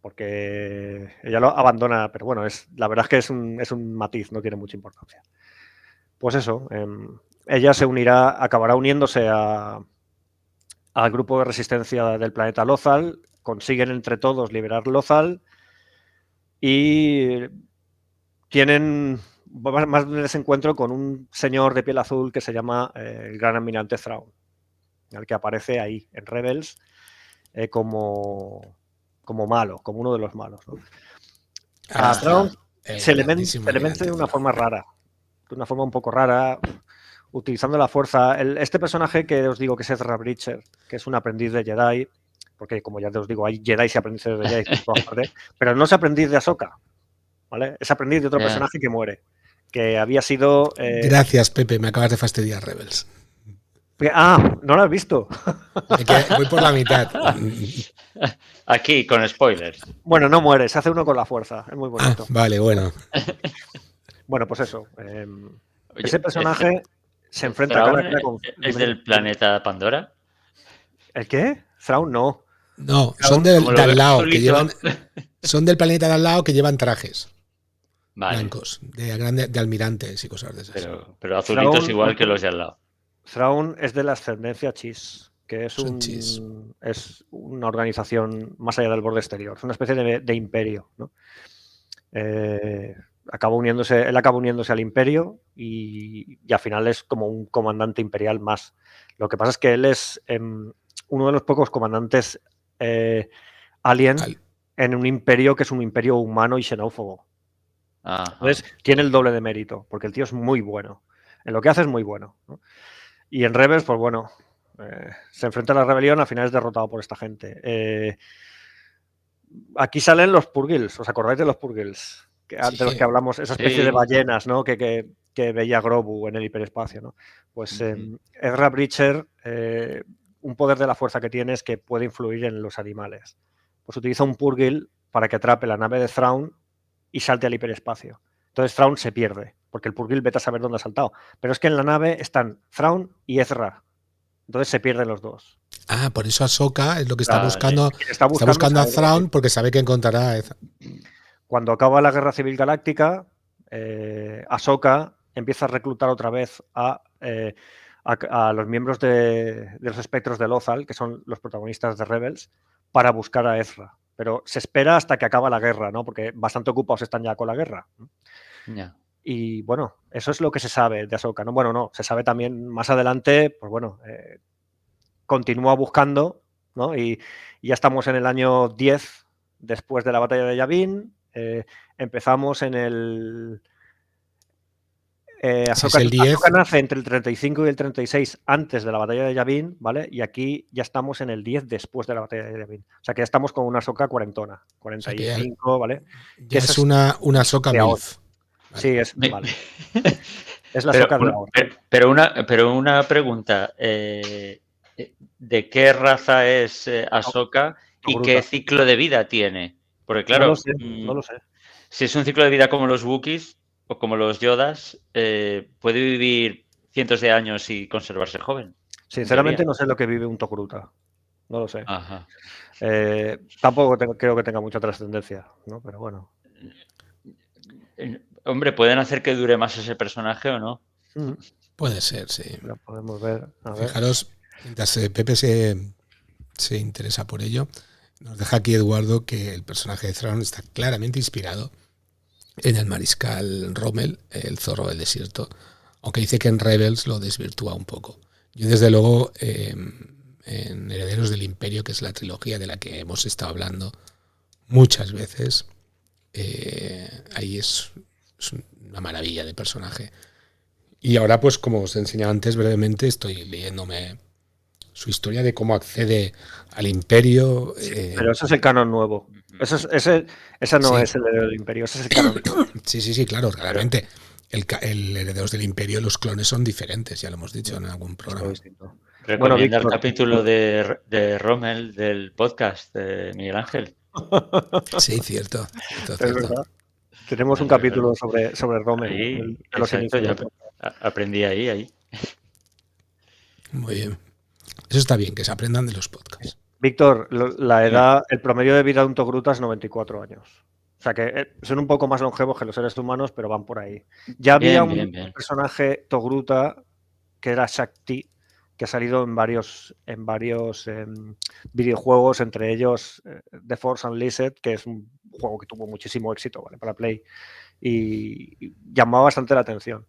porque ella lo abandona, pero bueno, es, la verdad es que es un, es un matiz, no tiene mucha importancia. Pues eso, em, ella se unirá, acabará uniéndose a, al grupo de resistencia del planeta Lothal, consiguen entre todos liberar Lothal y tienen más de desencuentro con un señor de piel azul que se llama eh, el gran almirante Thrawn, el que aparece ahí en Rebels eh, como, como malo, como uno de los malos. A ah, Thrawn se le vence de una forma rara, de una forma un poco rara, utilizando la fuerza. este personaje que os digo que es Ezra Bridger, que es un aprendiz de Jedi, porque como ya te os digo, hay Jedi y aprendices de Jedi, *laughs* pero no es aprendiz de Ahsoka, ¿vale? Es aprendiz de otro personaje que muere, que había sido... Eh, Gracias, Pepe, me acabas de fastidiar, Rebels. Ah, no lo has visto. Voy por la mitad. *laughs* Aquí, con spoilers. Bueno, no muere, se hace uno con la fuerza. Es muy bonito. Ah, vale, bueno. *laughs* Bueno, pues eso. Em, ese personaje se enfrenta a cara con. ¿Es del planeta Pandora? ¿El qué? Thrawn no. No, son del, de al lado, que llevan. Son del planeta de al lado que llevan trajes. Blancos, de, de almirantes y cosas de esas. Pero, pero azulitos igual que los de al lado. Thrawn es de la ascendencia Chis, que es, un, es una organización más allá del borde exterior, es una especie de, imperio. ¿no? Eh, uniéndose, él acaba uniéndose al imperio y, al final es como un comandante imperial más. Lo que pasa es que él es em, uno de los pocos comandantes eh, alien en un imperio que es un imperio humano y xenófobo. Entonces tiene el doble de mérito, porque el tío es muy bueno. En lo que hace es muy bueno. Y en Rebels, pues bueno, eh, se enfrenta a la rebelión, al final es derrotado por esta gente. Eh, aquí salen los Purgils, ¿os acordáis de los Purgils? Que, De los que hablamos, esa especie de ballenas, ¿no? Que, veía Grobu en el hiperespacio, ¿no? Pues uh Ezra Bridger, eh, un poder de la fuerza que tiene es que puede influir en los animales. Pues utiliza un Purgil para que atrape la nave de Thrawn y salte al hiperespacio. Entonces Thrawn se pierde, porque el Purgil vete a saber dónde ha saltado. Pero es que en la nave están Thrawn y Ezra. Entonces se pierden los dos. Ah, por eso Ahsoka es lo que está buscando. Está buscando, a Thrawn porque sabe que encontrará a Ezra. Cuando acaba la Guerra Civil Galáctica, eh, Ahsoka empieza a reclutar otra vez a, eh, los miembros de, de, los espectros de Lothal, que son los protagonistas de Rebels, para buscar a Ezra. Pero se espera hasta que acaba la guerra, ¿no? Porque bastante ocupados están ya con la guerra. Y bueno, eso es lo que se sabe de Ahsoka, ¿no? Bueno, no, se sabe también más adelante, pues bueno, eh, continúa buscando, ¿no? Y, ya estamos en el año 10 después de la batalla de Yavin. Eh, empezamos en el eh, nace entre el 35 y el 36 antes de la batalla de Yavin, ¿vale? Y aquí ya estamos en el 10 después de la batalla de Yavin. O sea que ya estamos con una soca cuarentona, 45, ¿vale? Ya es, una, una soca milf. Sí, es, vale. *laughs* es la soca de ahora. Pero una, pero una pregunta. Eh, ¿De qué raza es eh, Ahsoka y qué ciclo de vida tiene? Porque claro, no lo sé, no lo sé. Si es un ciclo de vida como los Wookiees, o como los Yodas, eh, puede vivir cientos de años y conservarse joven. Sinceramente no sé lo que vive un Tokruta. No lo sé. Eh, tampoco creo que tenga mucha trascendencia, ¿no? Pero bueno. Eh, hombre, ¿pueden hacer que dure más ese personaje o no? Mm. Puede ser, sí. Lo podemos ver. Fijaros, mientras Pepe se, se interesa por ello, nos deja aquí Eduardo que el personaje de Thrawn está claramente inspirado en el mariscal Rommel, el zorro del desierto, aunque dice que en Rebels lo desvirtúa un poco. Yo desde luego em, en Herederos del Imperio, que es la trilogía de la que hemos estado hablando muchas veces, eh, ahí es, una maravilla de personaje. Y ahora, pues como os he enseñado antes brevemente, estoy leyéndome su historia de cómo accede al imperio. Eh, pero ese es el canon nuevo. Ese, ese, ese no es el heredero del imperio, ese es el canon. *coughs* Sí, sí, sí, claro, realmente. El, el herederos del imperio, los clones son diferentes, ya lo hemos dicho en algún programa. Recomienda el capítulo de, de, Rommel del podcast de Miguel Ángel. Sí, cierto. Tenemos un capítulo sobre, sobre Rommel. aprendí ahí, ahí. Muy bien. Eso está bien, que se aprendan de los podcasts. Víctor, la edad, el promedio de vida de un Togruta es 94 años. O sea que eh, son un poco más longevos que los seres humanos, pero van por ahí. Ya había un personaje Togruta que era Shakti, que ha salido en varios, en varios em, videojuegos, entre ellos eh, The Force Unleashed, que es un juego que tuvo muchísimo éxito ¿vale? para Play y, llamaba bastante la atención.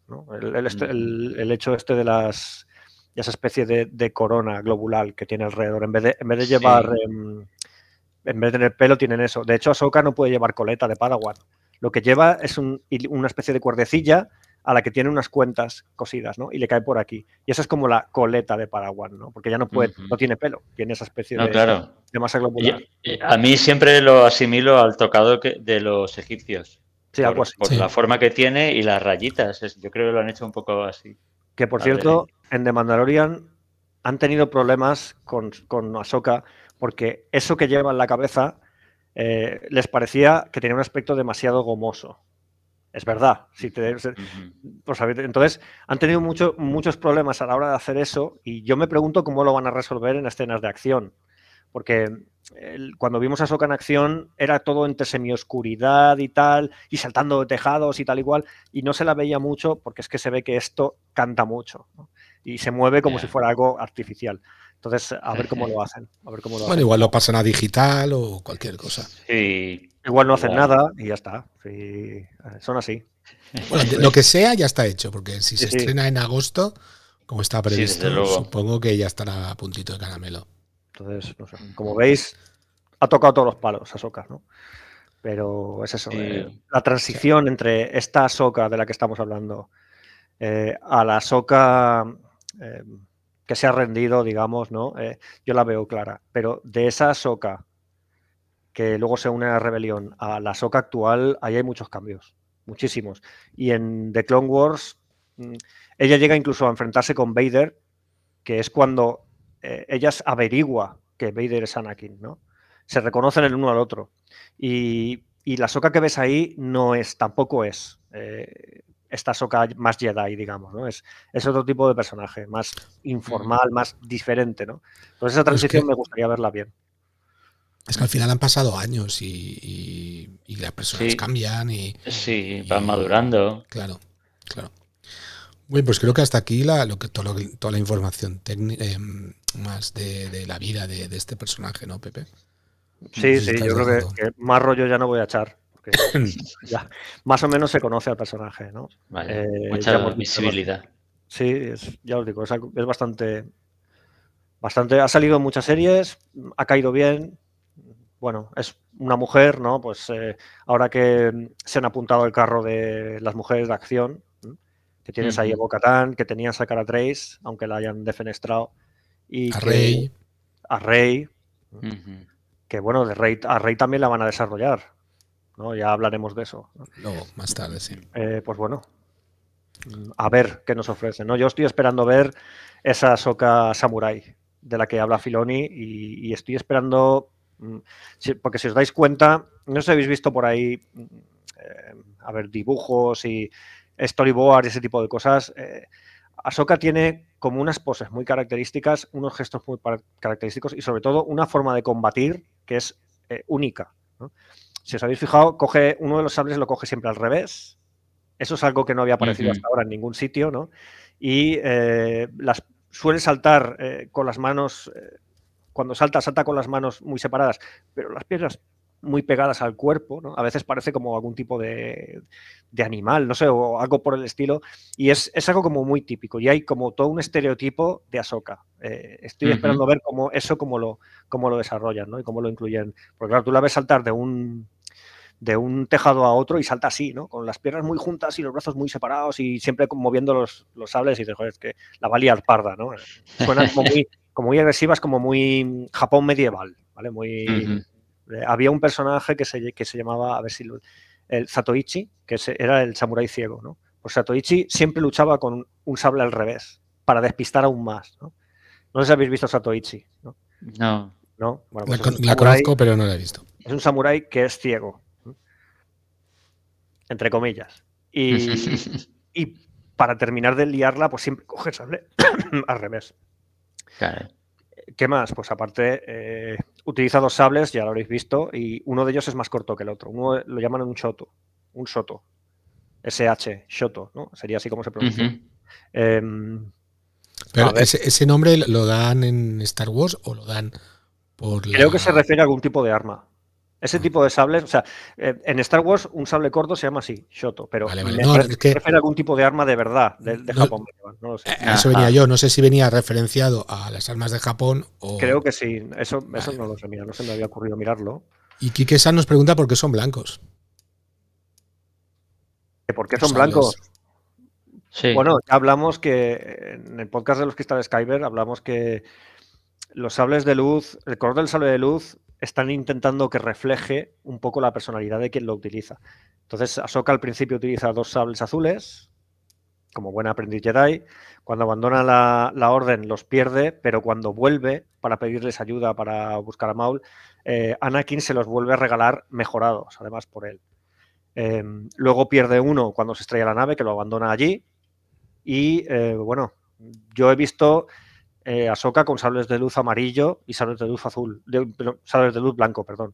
Este. El, hecho este de las esa especie de, corona globular que tiene alrededor, en vez de, en vez de llevar, em, en vez de tener pelo, tienen eso. De hecho, Ahsoka no puede llevar coleta de Padawan. Lo que lleva es una especie de cuerdecilla a la que tiene unas cuentas cosidas, ¿no? Y le cae por aquí. Y esa es como la coleta de Paraguay, ¿no? Porque ya no puede, no tiene pelo, tiene esa especie de, claro. de, masa globular. a mí siempre lo asimilo al tocado de los egipcios. Sí, por, por la forma que tiene y las rayitas. Yo creo que lo han hecho un poco así. Que por cierto, en The Mandalorian han tenido problemas con, con Ahsoka porque eso que lleva en la cabeza eh, les parecía que tenía un aspecto demasiado gomoso. Es verdad. Si pues, entonces, han tenido muchos problemas a la hora de hacer eso y yo me pregunto cómo lo van a resolver en escenas de acción. Porque cuando vimos a Soka en acción era todo entre semioscuridad y tal, y saltando de tejados y tal igual, y no se la veía mucho porque es que se ve que esto canta mucho y se mueve como si fuera algo artificial. Entonces, a ver cómo lo hacen. bueno, igual lo pasan a digital o cualquier cosa. Sí, Igual no hacen nada y ya está. Sí, son así. Bueno, lo que sea ya está hecho, porque si se estrena en agosto, como está previsto, supongo que ya estará a puntito de caramelo. Entonces, no sé, como veis, ha tocado todos los palos a Soca, ¿no? Pero es eso, eh, la transición entre esta Soca de la que estamos hablando eh, a la Soca eh, que se ha rendido, digamos, ¿no? yo la veo clara. Pero de esa Soca que luego se une a la rebelión, a la Soca actual, ahí hay muchos cambios, muchísimos. Y en The Clone Wars, mm, ella llega incluso a enfrentarse con Vader, que es cuando eh, ella averigua que Vader es Anakin, ¿no? Se reconocen el uno al otro. Y, la Soca que ves ahí no es, tampoco es eh, esta Soca más Jedi, digamos, ¿no? Es, es otro tipo de personaje, más informal, más diferente, ¿no? Entonces esa transición me gustaría verla bien. Es que al final han pasado años y, las personas cambian y. Sí, van madurando. Claro, claro. Bueno, pues creo que hasta aquí la, lo que, toda la información técnica eh, más de, la vida de, este personaje, ¿no, Pepe? Sí, sí, yo creo que, más rollo ya no voy a echar. Porque *laughs* ya, más o menos se conoce al personaje, ¿no? Vale, eh, mucha visibilidad. Sí, ya os digo, es, es, bastante, bastante. Ha salido en muchas series, ha caído bien, bueno, es una mujer, ¿no? Pues eh, ahora que se han apuntado el carro de las mujeres de acción, que tienes ahí a Bocatán, que tenías a Cara Trace, aunque la hayan defenestrado. Y a Rey. A Rey. Que bueno, de Rey, a Rey también la van a desarrollar. ¿no? Ya hablaremos de eso. Luego, más tarde, sí. Eh, pues bueno, a ver qué nos ofrece. ¿no? Yo estoy esperando ver esa Soca Samurai de la que habla Filoni y estoy esperando Mm, porque si os dais cuenta, no os habéis visto por ahí, mm, eh, a ver, dibujos y storyboard y ese tipo de cosas. Eh, Ahsoka tiene como unas poses muy características, unos gestos muy característicos y sobre todo una forma de combatir que es eh, única. Si os habéis fijado, coge uno de los sables lo coge siempre al revés. Eso es algo que no había aparecido hasta ahora en ningún sitio, ¿no? Y las suele saltar con las manos cuando salta, salta con las manos muy separadas, pero las piernas muy pegadas al cuerpo, ¿no? A veces parece como algún tipo de, animal, no sé, o algo por el estilo. Y es, algo como muy típico. Y hay como todo un estereotipo de Ahsoka. Eh, estoy esperando ver cómo eso cómo lo, cómo lo desarrollan, ¿no? Y cómo lo incluyen. Porque claro, tú la ves saltar de un de un tejado a otro y salta así, ¿no? Con las piernas muy juntas y los brazos muy separados y siempre moviendo los, los sables y dices, joder, es que la va a liar parda, ¿no? Suena como muy, como muy agresivas, como muy Japón medieval, ¿vale? Muy... Eh, había un personaje que se, que se llamaba, a ver si lo, el Satoichi, que era el samurái ciego, ¿no? Pues Satoichi siempre luchaba con un sable al revés, para despistar aún más, ¿no? No sé si habéis visto Satoichi, ¿no? No. ¿No? Pues la, conozco, pero no la he visto. Es un samurái que es ciego, entre comillas. Y, *laughs* y para terminar de liarla, pues siempre coge el sable *clears throat* al revés. ¿Qué más? Pues aparte, eh, utiliza dos sables, ya lo habréis visto, y uno de ellos es más corto que el otro. Uno lo llaman un shoto, un soto. SH, shoto, ¿no? Sería así como se pronuncia. Em, Pero ese, nombre lo dan en Star Wars o lo dan por Creo que se refiere a algún tipo de arma. Ese ah. tipo de sables, o sea, eh, en Star Wars un sable corto se llama así, Shoto, pero vale, No, refiere a algún tipo de arma de verdad, de, Japón. No lo sé. Eh, eso venía yo, no sé si venía referenciado a las armas de Japón o... Creo que sí, eso, eso no lo sé, mira, no se me había ocurrido mirarlo. Y Kike-san nos pregunta por qué son blancos. ¿Por qué son blancos? Bueno, ya hablamos que en el podcast de los cristales Kyber hablamos que los sables de luz, el color del sable de luz están intentando que refleje un poco la personalidad de quien lo utiliza. Entonces, Ahsoka al principio utiliza dos sables azules, como buena aprendiz Jedi. Cuando abandona la, orden los pierde, pero cuando vuelve para pedirles ayuda para buscar a Maul, eh, Anakin se los vuelve a regalar mejorados, además por él. Em, luego pierde uno cuando se estrella la nave, que lo abandona allí. Y eh, bueno, yo he visto eh, Ahsoka con sables de luz amarillo y sables de luz azul, de, sables de luz blanco, perdón.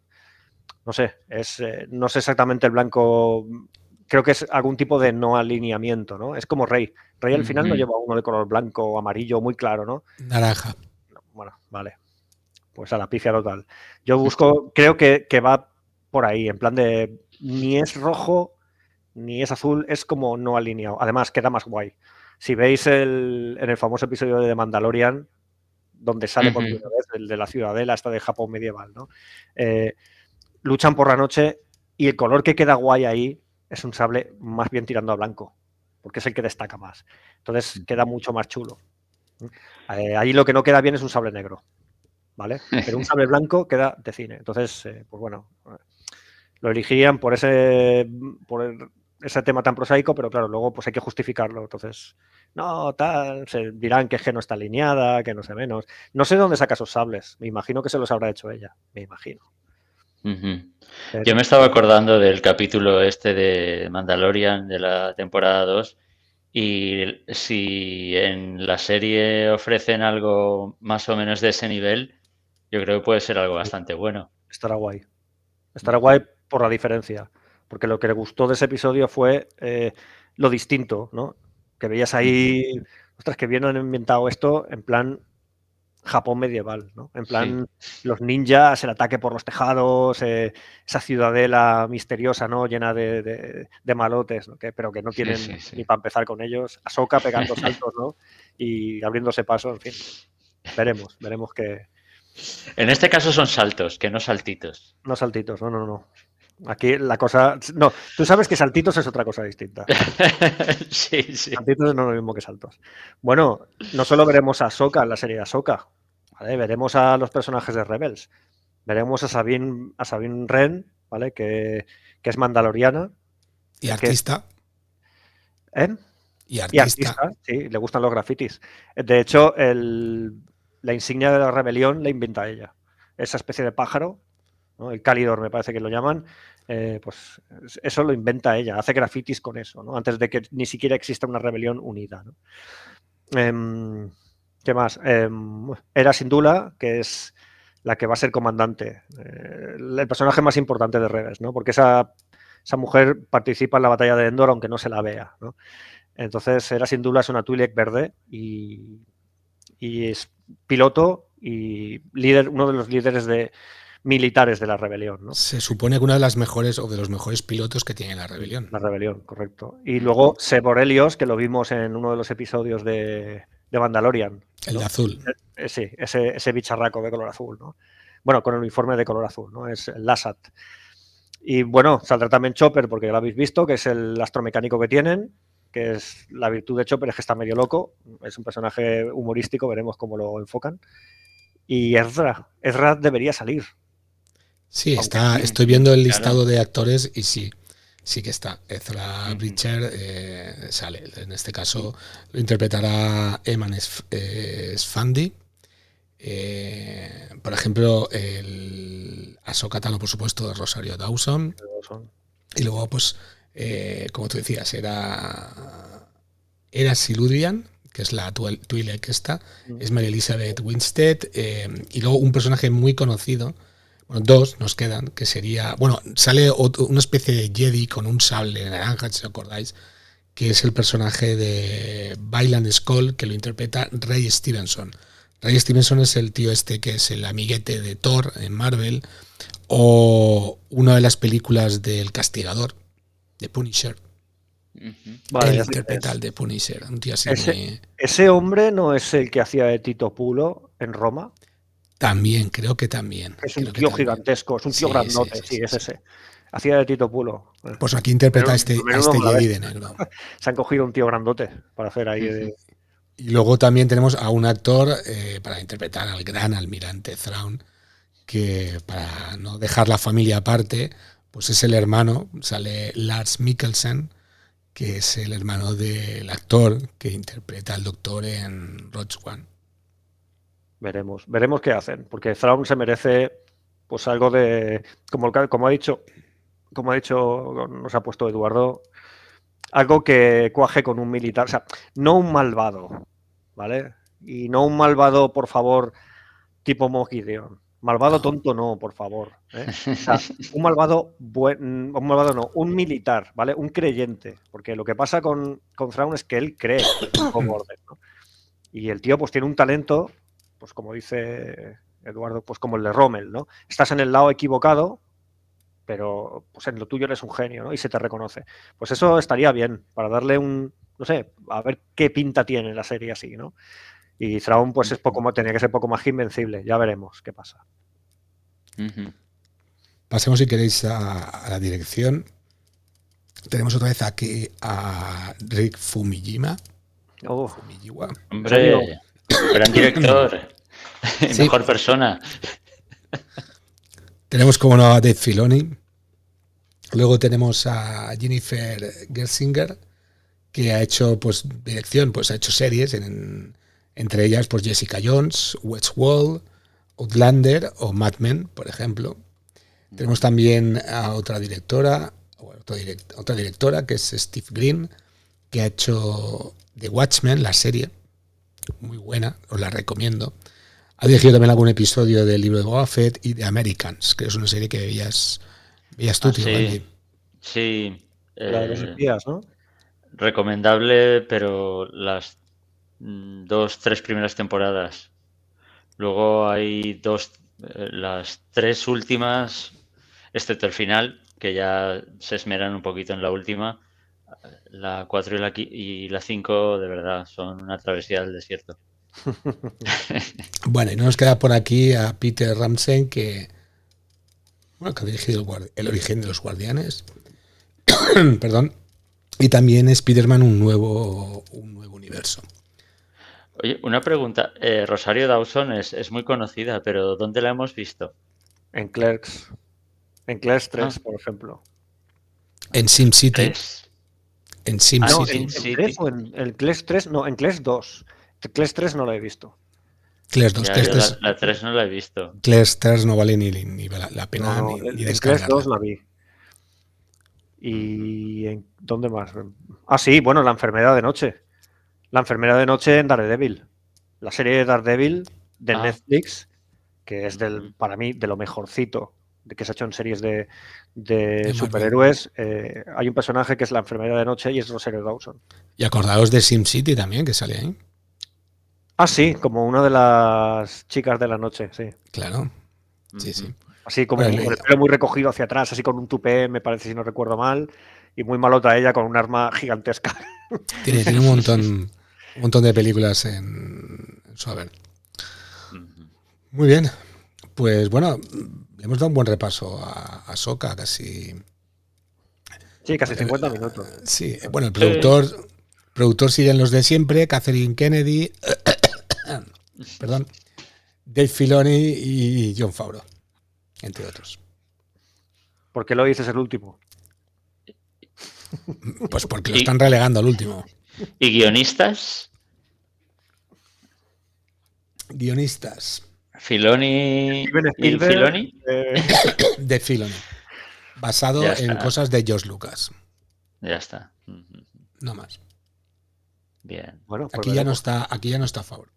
No sé, es, eh, no sé exactamente el blanco, creo que es algún tipo de no alineamiento, ¿no? Es como Rey. Rey al final no lleva uno de color blanco o amarillo muy claro, ¿no? Naranja. Bueno, vale. Pues a la pifia total. Yo busco, creo que, que va por ahí, en plan de ni es rojo ni es azul, es como no alineado. Además, queda más guay. Si veis el, en el famoso episodio de Mandalorian, donde sale por primera vez el de la ciudadela, esta de Japón medieval, ¿no? Eh, luchan por la noche y el color que queda guay ahí es un sable más bien tirando a blanco, porque es el que destaca más. Entonces queda mucho más chulo. Eh, ahí lo que no queda bien es un sable negro, ¿vale? *laughs* Pero un sable blanco queda de cine. Entonces, eh, pues bueno, lo elegirían por ese, por ese tema tan prosaico, pero claro, luego pues hay que justificarlo. Entonces, no, tal, se dirán que G no está alineada, que no sé menos. No sé dónde saca esos sables. Me imagino que se los habrá hecho ella, me imagino. Yo me estaba acordando del capítulo este de Mandalorian de la temporada 2 y si en la serie ofrecen algo más o menos de ese nivel, yo creo que puede ser algo bastante bueno. Estará guay. Estará guay por la diferencia porque lo que le gustó de ese episodio fue eh, lo distinto, ¿no? Que veías ahí, ostras, que bien han inventado esto en plan Japón medieval, ¿no? En plan los ninjas, el ataque por los tejados, eh, esa ciudadela misteriosa, ¿no? Llena de, malotes, ¿no? pero que no tienen ni para empezar con ellos. Ahsoka pegando saltos, ¿no? Y abriéndose paso, en fin. Veremos, veremos que... En este caso son saltos, que no saltitos. No saltitos, no, no, no. Aquí la cosa. No, tú sabes que saltitos es otra cosa distinta. *laughs* sí, sí. Saltitos no es lo mismo que saltos. Bueno, no solo veremos a Soka en la serie de Soka, ¿vale? Veremos a los personajes de Rebels. Veremos a Sabine, a Sabine Ren, ¿vale? Que, es mandaloriana. Y artista. ¿Eh? Y artista. Sí, le gustan los grafitis. De hecho, la insignia de la rebelión la inventa ella. Esa especie de pájaro el Calidor me parece que lo llaman, eh, pues eso lo inventa ella, hace grafitis con eso, ¿no? antes de que ni siquiera exista una rebelión unida. Em, ¿Qué más? Em, era Sindula, que es la que va a ser comandante, eh, el personaje más importante de Rebels, ¿no? porque esa, esa, mujer participa en la batalla de Endor aunque no se la vea. ¿no? Entonces, Era Sindula es una Twi'lek verde y, y es piloto y líder, uno de los líderes de, militares de la rebelión. ¿no? Se supone que una de las mejores o de los mejores pilotos que tiene la rebelión. La rebelión, correcto. Y luego Seborelios, que lo vimos en uno de los episodios de, de Mandalorian. El de azul. Eh, sí, ese, ese, bicharraco de color azul, ¿no? Bueno, con el uniforme de color azul, ¿no? Es el Lassat. Y bueno, saldrá también Chopper, porque ya lo habéis visto, que es el astromecánico que tienen, que es la virtud de Chopper, es que está medio loco, es un personaje humorístico, veremos cómo lo enfocan. Y Ezra, Ezra debería salir, Sí, está, estoy viendo el listado de actores y sí, sí que está. Ezra Bridger eh, sale. En este caso lo interpretará Eman Sfandi. Eh, por ejemplo, el Ahsoka Tano, por supuesto, de Rosario Dawson. Y luego, pues, eh, como tú decías, era, era Siludian, que es la Twi'lek esta, es María Elizabeth Winstead, y luego un personaje muy conocido, dos nos quedan, que sería, bueno, sale una especie de Jedi con un sable naranja, si os acordáis, que es el personaje de Bailan Skull, que lo interpreta Ray Stevenson. Ray Stevenson es el tío este que es el amiguete de Thor en Marvel, o una de las películas del Castigador, de Punisher. el interpreta de Punisher, un tío así ese, ese hombre no es el que hacía de Tito Pulo en Roma. También, creo que también. Es un tío gigantesco, es un tío grandote, sí, es ese. Hacía de Tito Pulo. Pues aquí interpreta este, a este Jedi de negro. Se han cogido un tío grandote para hacer ahí. Y luego también tenemos a un actor eh, para interpretar al gran almirante Thrawn, que para no dejar la familia aparte, pues es el hermano, sale Lars Mikkelsen, que es el hermano del actor que interpreta al doctor en Rogue One. Veremos, veremos qué hacen, porque Thrawn se merece pues algo de, como, ha dicho, como ha dicho, nos ha puesto Eduardo, algo que cuaje con un militar, o sea, no un malvado, ¿vale? Y no un malvado, por favor, tipo Mogideon. Malvado tonto no, por favor. ¿eh? un malvado, buen, un malvado no, un militar, ¿vale? Un creyente. Porque lo que pasa con, con Thrawn es que él cree como orden. Y el tío pues tiene un talento pues como dice Eduardo, pues como el de Rommel, ¿no? Estás en el lado equivocado, pero pues en lo tuyo eres un genio, ¿no? Y se te reconoce. Pues eso estaría bien, para darle un, no sé, a ver qué pinta tiene la serie así, ¿no? Y Thrawn, pues es poco tenía que ser poco más invencible, ya veremos qué pasa. Pasemos si queréis a, la dirección. Tenemos otra vez aquí a Rick Fumijima. Oh. Hombre, gran director. *laughs* Mejor persona. Tenemos como no a Dave Filoni. Luego tenemos a Jennifer Gersinger, que ha hecho pues dirección, pues ha hecho series, entre ellas pues Jessica Jones, Westworld, Outlander o Mad Men, por ejemplo. Tenemos también a otra directora, otra directora que es Steve Green, que ha hecho The Watchmen, la serie, muy buena, os la recomiendo. Ha dirigido también algún episodio del libro de Boba Fett y de Americans, que es una serie que veías, veías tú, ah, tío, Sí, sí eh, ¿no? Recomendable, pero las dos, tres primeras temporadas. Luego hay dos, eh, las tres últimas, excepto el final, que ya se esmeran un poquito en la última. La 4 y la, y la 5, de verdad, son una travesía del desierto. *laughs* bueno, y nos queda por aquí a Peter Ramsey, que, bueno, que ha dirigido el, origen de los guardianes. *coughs* Perdón. Y también Spider-Man un nuevo, un nuevo universo. Oye, una pregunta. Eh, Rosario Dawson es, muy conocida, pero ¿dónde la hemos visto? En Clerks. En Clerks 3, ah. por ejemplo. En SimCity. En SimCity. Ah, en, en, 3, no, en Clerks 2. Cles 3 no la he visto. Cles 2. la, 3 no la he visto. Cles 3 no vale ni, la, pena ni, ni Cles 2 la vi. ¿Y en, dónde más? Ah, sí, bueno, la enfermedad de noche. La enfermedad de noche en Daredevil. La serie de Daredevil de ah. Netflix, que es del, para mí de lo mejorcito de que se ha hecho en series de, de superhéroes. Eh, hay un personaje que es la enfermedad de noche y es Rosario Dawson. Y acordaos de SimCity también, que sale ahí. Ah, sí, como una de las chicas de la noche, sí. Claro. Sí, sí. Así como con el pelo muy recogido hacia atrás, así con un tupé, me parece, si no recuerdo mal. Y muy malota ella con un arma gigantesca. *laughs* Tiene, un montón, un montón de películas en, su haber. Muy bien. Pues bueno, le hemos dado un buen repaso a, a Soca, casi. Sí, casi 50 minutos. Sí, bueno, el productor, productor siguen los de siempre, Catherine Kennedy, *clears throat* perdón, Dave Filoni y John Favreau, entre otros. ¿Por qué lo dices el último? Pues porque lo están relegando al último. ¿Y guionistas? Guionistas. Filoni y Filoni. *coughs* Eh, de Filoni. Basado en cosas de George Lucas. Ya está. No más. Bien. Bueno, pues aquí, ya no está, aquí ya no está a favor.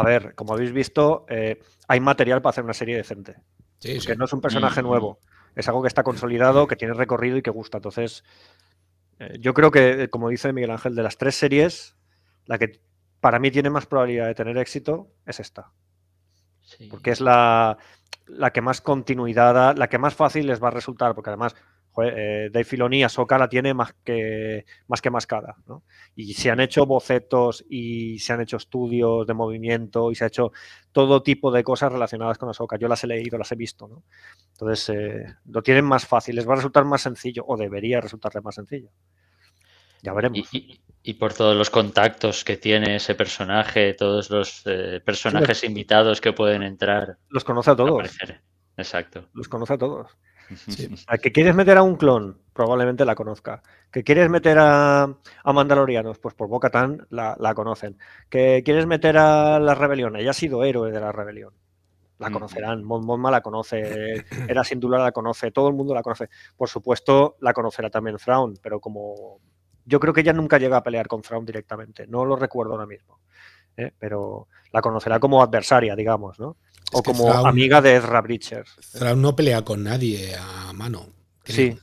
A ver, como habéis visto, eh, hay material para hacer una serie decente. que no es un personaje mm. nuevo. Es algo que está consolidado, que tiene recorrido y que gusta. Entonces, Eh, yo creo que, como dice Miguel Ángel, de las tres series, la que para mí tiene más probabilidad de tener éxito es esta. Porque es la, la, que más continuidad la que más fácil les va a resultar, porque además eh, Dave Filoni Ahsoka la tiene más que, más que mascada. ¿no? Y se han hecho bocetos y se han hecho estudios de movimiento y se ha hecho todo tipo de cosas relacionadas con Ahsoka. Yo las he leído, las he visto. ¿no? Entonces, eh, lo tienen más fácil, les va a resultar más sencillo o debería resultarles más sencillo. Ya veremos. Y, por todos los contactos que tiene ese personaje, todos los eh, personajes invitados que pueden entrar. Los conoce a todos. Exacto. Los conoce a todos. *laughs* que quieres meter a un clon, probablemente la conozca. Que quieres meter a, a Mandalorianos, pues por Boca Tan la, conocen. Que quieres meter a la rebelión, ella ha sido héroe de la rebelión. La conocerán, Mon la conoce, *laughs* Era Sindula la conoce, todo el mundo la conoce. Por supuesto, la conocerá también Thrawn, pero como yo creo que ella nunca llega a pelear con Thrawn directamente, no lo recuerdo ahora mismo. ¿eh? Pero la conocerá como adversaria, digamos, ¿no? O como amiga de Ezra Bridgers. Thrawn no pelea con nadie a mano. Sí.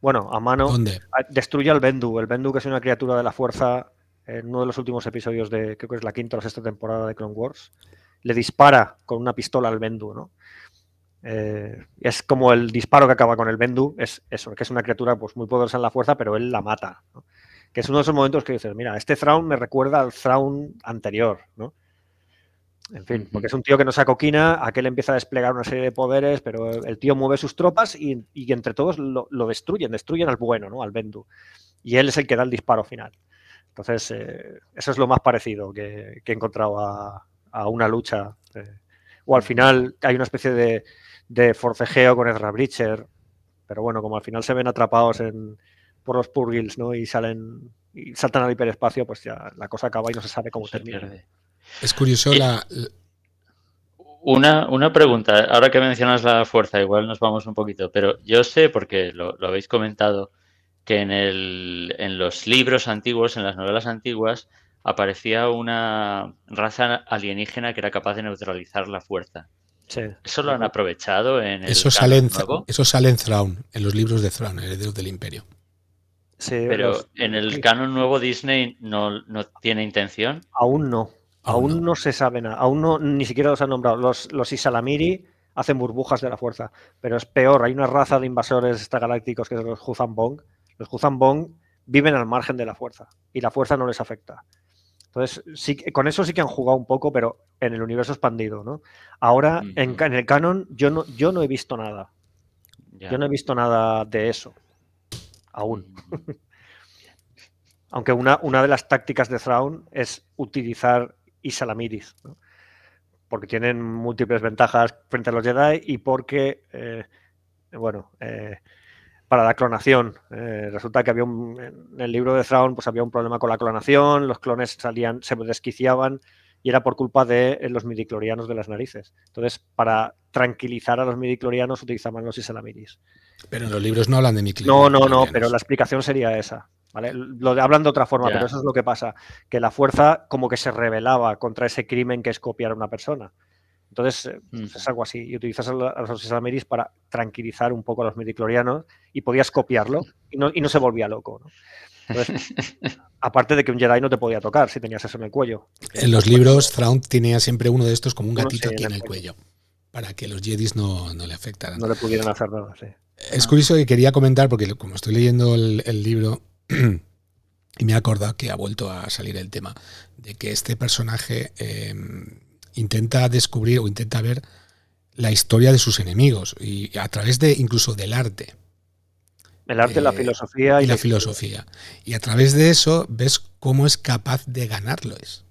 Bueno, a mano. ¿Dónde? Destruye al Bendu. El Bendu, que es una criatura de la fuerza, en uno de los últimos episodios de, creo que es la quinta o sexta temporada de Clone Wars, le dispara con una pistola al Bendu, ¿no? Eh, es como el disparo que acaba con el Bendu, es eso, que es una criatura pues, muy poderosa en la fuerza, pero él la mata. Que es uno de esos momentos que dices, mira, este Thrawn me recuerda al Thrawn anterior, ¿no? En fin, porque es un tío que no se acoquina, aquel empieza a desplegar una serie de poderes, pero el tío mueve sus tropas y, entre todos lo, destruyen, destruyen al bueno, ¿no? Al Bendu. Y él es el que da el disparo final. Entonces, eh, eso es lo más parecido que, he encontrado a, una lucha. Eh, o al final hay una especie de, forcejeo con Ezra Bridger, pero bueno, como al final se ven atrapados en, por los Purgils, ¿no? Y salen y saltan al hiperespacio, pues ya la cosa acaba y no se sabe cómo termina. Es curioso la... Una, una, pregunta, ahora que mencionas la fuerza, igual nos vamos un poquito, pero yo sé, porque lo, habéis comentado, que en, el, en los libros antiguos, en las novelas antiguas, aparecía una raza alienígena que era capaz de neutralizar la fuerza. Sí. ¿Eso lo han aprovechado en el eso sale en, Eso sale en Thrawn, en los libros de Thrawn, Herederos del Imperio. Sí, pero en el canon nuevo Disney no, no tiene intención. Aún no. Aún, no. se sabe nada, aún no, ni siquiera los han nombrado. Los, los Isalamiri hacen burbujas de la fuerza, pero es peor. Hay una raza de invasores extragalácticos que son los Bong. Los Bong viven al margen de la fuerza y la fuerza no les afecta. Entonces, sí, con eso sí que han jugado un poco, pero en el universo expandido, ¿no? Ahora, en, el canon, yo no, yo no he visto nada. Yo no he visto nada de eso. Aún. *laughs* Aunque una, una de las tácticas de Thrawn es utilizar y Salamiris, porque tienen múltiples ventajas frente a los Jedi y porque, eh, bueno, eh, para la clonación. Eh, resulta que había un, en el libro de Thrawn pues había un problema con la clonación, los clones salían, se desquiciaban y era por culpa de los midiclorianos de las narices. Entonces, para tranquilizar a los midiclorianos utilizaban los Isalamiris. Pero en los libros no hablan de midiclorianos. No, no, no, pero la explicación sería esa. Lo de, hablan de otra forma, pero eso es lo que pasa, que la fuerza como que se rebelaba contra ese crimen que es copiar a una persona. Entonces, eh, pues es algo así. Y utilizas a los Isalamiris para tranquilizar un poco a los midiclorianos y podías copiarlo y no, y no se volvía loco. Entonces, *laughs* aparte de que un Jedi no te podía tocar si tenías eso en el cuello. En los libros, Thrawn tenía siempre uno de estos como un gatito aquí en el, cuello. para que los Jedis no, no, le afectaran. No le pudieran hacer nada, sí. Es curioso que quería comentar, porque como estoy leyendo el, el libro, y me he acordado que ha vuelto a salir el tema de que este personaje em, intenta descubrir o intenta ver la historia de sus enemigos y a través de incluso del arte. El arte, la eh, filosofía y, la, filosofía. Y a través de eso ves cómo es capaz de ganarlos.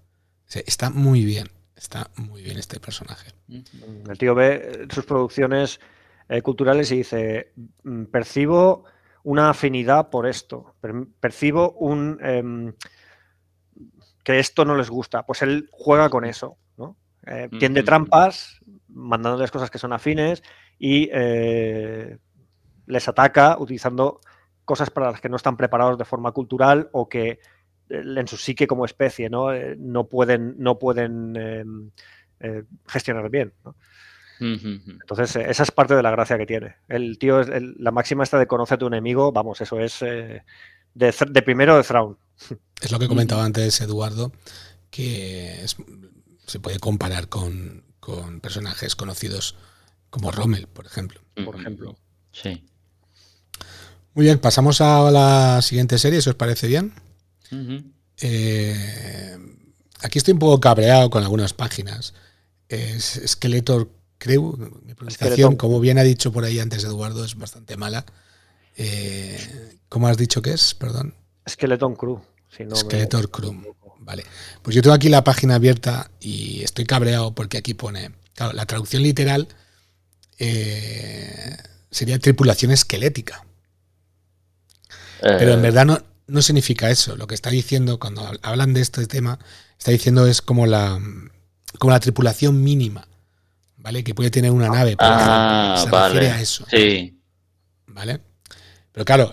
está muy bien, está muy bien este personaje. El tío ve sus producciones eh, culturales y dice, mm, percibo una afinidad por esto, percibo un... Em, que esto no les gusta, pues él juega con eso, ¿no? Eh, tiende trampas, mandándoles cosas que son afines y eh, les ataca utilizando cosas para las que no están preparados de forma cultural o que eh, en su psique como especie no, no pueden, no pueden em, gestionar bien. Entonces, eh, esa es parte de la gracia que tiene. El tío, es la máxima esta de conocer a tu enemigo, vamos, eso es eh, de, primero de Thrawn. *laughs* Es lo que comentaba antes Eduardo, que se puede comparar con, personajes conocidos como Rommel, por ejemplo. Por ejemplo. Sí. Muy bien, pasamos a la siguiente serie, si os parece bien. Eh, aquí estoy un poco cabreado con algunas páginas. Es Skeletor Crew, mi pronunciación, como bien ha dicho por ahí antes Eduardo, es bastante mala. Eh, ¿Cómo has dicho que es? Perdón. Skeleton Crew. Skeletor Crew. Vale. Pues yo tengo aquí la página abierta y estoy cabreado porque aquí pone. Claro, la traducción literal eh, sería tripulación esquelética. Pero en eh. verdad no, no significa eso. Lo que está diciendo cuando hablan de este tema, está diciendo es como la, como la tripulación mínima, ¿vale? Que puede tener una nave, por ah, Se refiere a eso. Sí. ¿Vale? Pero claro,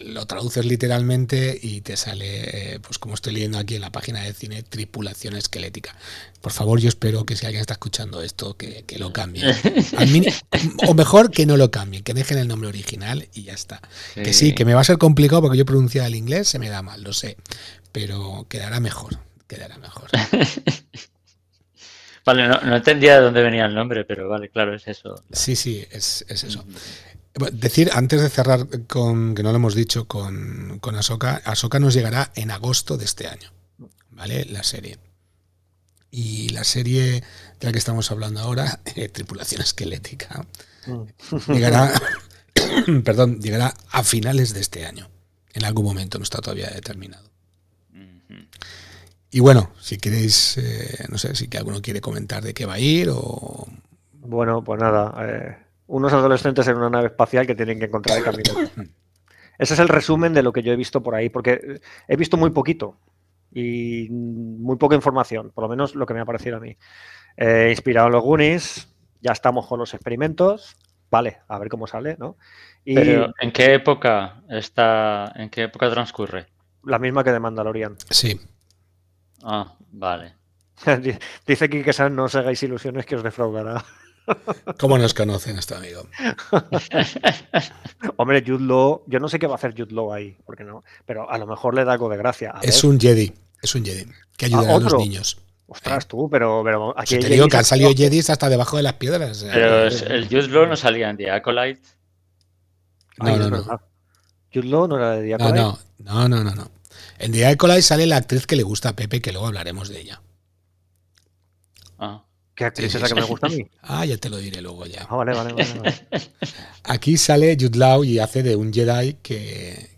lo traduces literalmente y te sale, eh, pues como estoy leyendo aquí en la página de cine, tripulación esquelética. Por favor, yo espero que si alguien está escuchando esto, que, lo cambie. *laughs* o mejor que no lo cambien, que dejen el nombre original y ya está. Que sí, que me va a ser complicado porque yo pronunciar el inglés se me da mal, lo sé. Pero quedará mejor, quedará mejor. *laughs* Vale, no, entendía de dónde venía el nombre, pero vale, claro, es eso. Sí, sí, es, es eso. Decir, antes de cerrar con, que no lo hemos dicho, con, con Ahsoka, Ahsoka nos llegará en agosto de este año, ¿vale? La serie. Y la serie de la que estamos hablando ahora, *laughs* eh, Tripulación Esquelética, mm. llegará, *laughs* *coughs* perdón, llegará a finales de este año. En algún momento, no está todavía determinado. Y bueno, si queréis, eh, no sé, si que alguno quiere comentar de qué va a ir o... Bueno, pues nada, eh, unos adolescentes en una nave espacial que tienen que encontrar el camino. Ese es el resumen de lo que yo he visto por ahí, porque he visto muy poquito y muy poca información, por lo menos lo que me ha parecido a mí. Eh, inspirado en los Goonies, ya estamos con los experimentos, vale, a ver cómo sale, ¿no? Y Pero, ¿en qué época está, en qué época transcurre? La misma que de Mandalorian. Sí. Ah, vale. *laughs* Dice aquí que no os hagáis ilusiones que os defraudará. *laughs* ¿Cómo nos conocen este amigo? *laughs* Hombre, Jude yo no sé qué va a hacer Jude Law ahí, porque no, pero a lo mejor le da algo de gracia. es un Jedi, es un Jedi, que ayuda a los niños. Ostras, tú, pero, pero aquí. te digo que han salido Jedis hasta debajo de las piedras. Eh. Pero el Jude Law no salía en The Acolyte. No, no, no. Jude Law no era de The Acolyte. No, no, no, no, no. En The Acolyte sale la actriz que le gusta a Pepe, que luego hablaremos de ella. Ah. ¿Qué actriz es la que me gusta a mí? *laughs* Ah, ya te lo diré luego ya. Ah, vale, vale, vale, *laughs* Aquí sale Jude Law y hace de un Jedi que,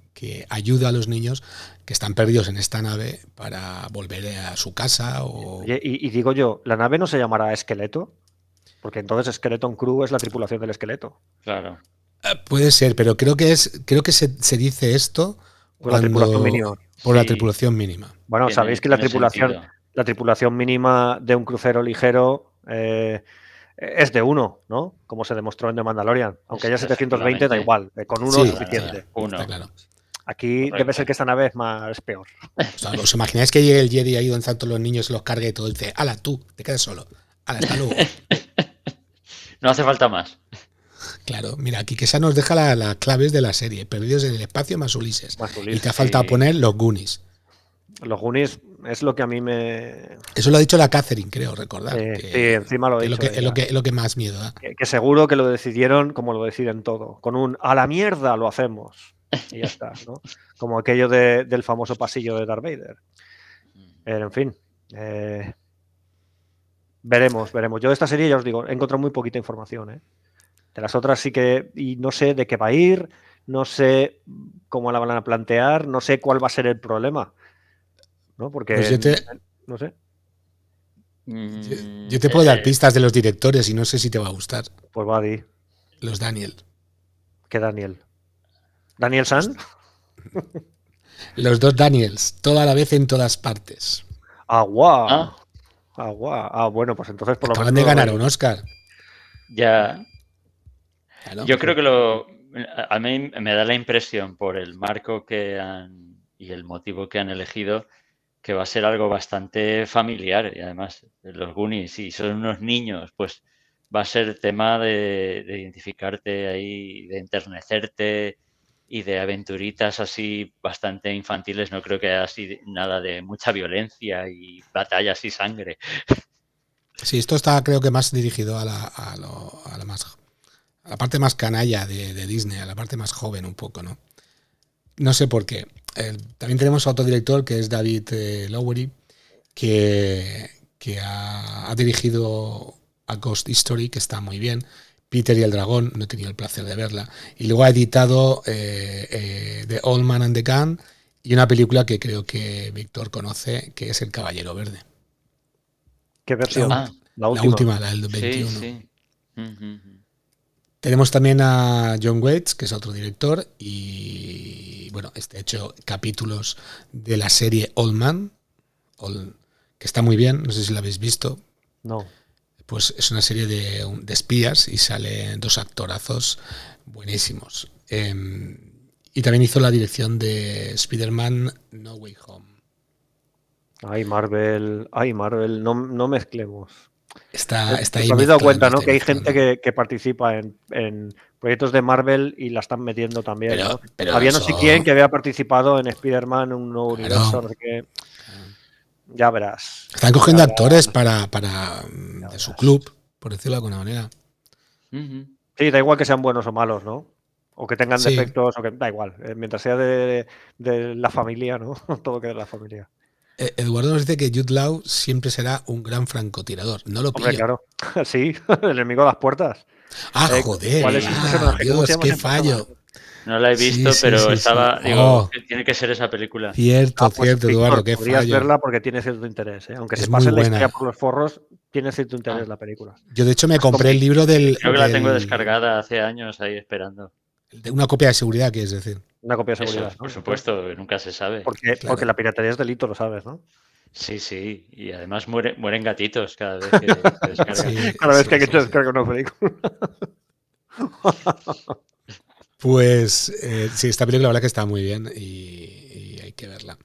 ayuda a los niños que están perdidos en esta nave para volver a su casa. O... y, digo yo, ¿la nave no se llamará Esqueleto? Porque entonces Skeleton Crew es la tripulación del esqueleto. Claro. Eh, puede ser, pero creo que es, creo que se, dice esto por la tripulación mínima. Por la tripulación mínima. Bueno, sabéis que la tripulación, la tripulación mínima de un crucero ligero eh, es de uno, ¿no? Como se demostró en The Mandalorian. Aunque haya 720, da igual. Eh, con uno es suficiente. Uno. Aquí debe ser que esta nave es más peor. ¿Os imagináis que llegue el Jedi ahí donde están todos los niños, los cargue y todo? Y dice, ala, tú, te quedas solo. Ala, hasta luego. *laughs* no hace falta más. Claro, mira, aquí que nos deja las claves de la serie. Perdidos en el espacio más Ulises. y te ha faltado poner los Goonies. Los Goonies es lo que a mí me. Eso lo ha dicho la Catherine, creo recordar. sí, encima lo he dicho. Es lo, que, es, lo que, más miedo da. Que, seguro que lo decidieron como lo deciden todo. Con un a la mierda lo hacemos. Y ya está, ¿no? *laughs* Como aquello del famoso pasillo de Darth Vader. en fin. Eh, veremos, veremos. Yo de esta serie, ya os digo, he encontrado muy poquita información. ¿eh? De las otras sí que. Y no sé de qué va a ir. No sé cómo la van a plantear. No sé cuál va a ser el problema ¿no? Porque, pues yo te, no sé. Yo, te puedo dar mm, eh, pistas de los directores y no sé si te va a gustar. Pues va, di. Los Daniel. ¿Qué Daniel? ¿Daniel San? *laughs* los dos Daniels, toda la vez en todas partes. Agua. Ah, ah. ah bueno, pues entonces por lo Acaban de ganar un Oscar. Ya. Yo creo que lo. A mí me da la impresión por el marco que han y el motivo que han elegido que va a ser algo bastante familiar y además los Goonies, si son unos niños, pues va a ser tema de, identificarte ahí, de enternecerte y de aventuritas así bastante infantiles. No creo que haya así nada de mucha violencia y batallas y sangre. Sí, esto está creo que más dirigido a la, a la, más, a la parte más canalla de, Disney, a la parte más joven un poco, ¿no? No sé por qué. también tenemos a otro director que es David eh, Lowery, que, que ha, dirigido a Ghost History, que está muy bien. Peter y el Dragón, no he tenido el placer de verla. Y luego ha editado eh, eh, The Old Man and the Gun y una película que creo que Víctor conoce, que es El Caballero Verde. ¿Qué versión? La, la, última. la, del 21. Tenemos también a John Waits, que es otro director, y bueno, este ha hecho capítulos de la serie Old Man, que está muy bien, no sé si la habéis visto. No. Pues es una serie de, espías y salen dos actorazos buenísimos. Em, y también hizo la dirección de Spider-Man No Way Home. Ay, Marvel, ay, Marvel, no, no mezclemos. Está, está ahí. Me he dado cuenta, ¿no? Que hay gente que, participa en, proyectos de Marvel y la están metiendo también. había no sé quién que había participado en Spider-Man, un nuevo universo, no sé qué. Ya verás. Están cogiendo actores para, para de su club, por decirlo de alguna manera. Sí, da igual que sean buenos o malos, ¿no? O que tengan defectos, o que da igual. Eh, mientras sea de, de la familia, ¿no? *laughs* Todo que de la familia. Eh, Eduardo nos dice que Jude Law siempre será un gran francotirador. No lo pillo. claro. *laughs* Sí, *laughs* el enemigo de las puertas. Ah, eh, joder. ¿Cuál es ah, Dios, qué fallo. No la he visto, pero estaba. Digo, oh. tiene que ser esa película. Cierto, ah, pues cierto, Eduardo, qué Podrías verla porque tiene cierto interés. ¿eh? Aunque se pase la historia por los forros, tiene cierto interés ah. la película. Yo, de hecho, me compré el libro del. Creo que la tengo descargada hace años ahí esperando. De una copia de seguridad, quieres decir. Una copia de seguridad. Por supuesto, nunca se sabe. Porque, porque la piratería es delito, lo sabes, ¿no? Sí, sí, y además mueren gatitos cada vez que *laughs* descargan. *laughs* cada vez que hay que descargar una película. *laughs* pues eh, sí, esta película la verdad que está muy bien y, hay que verla.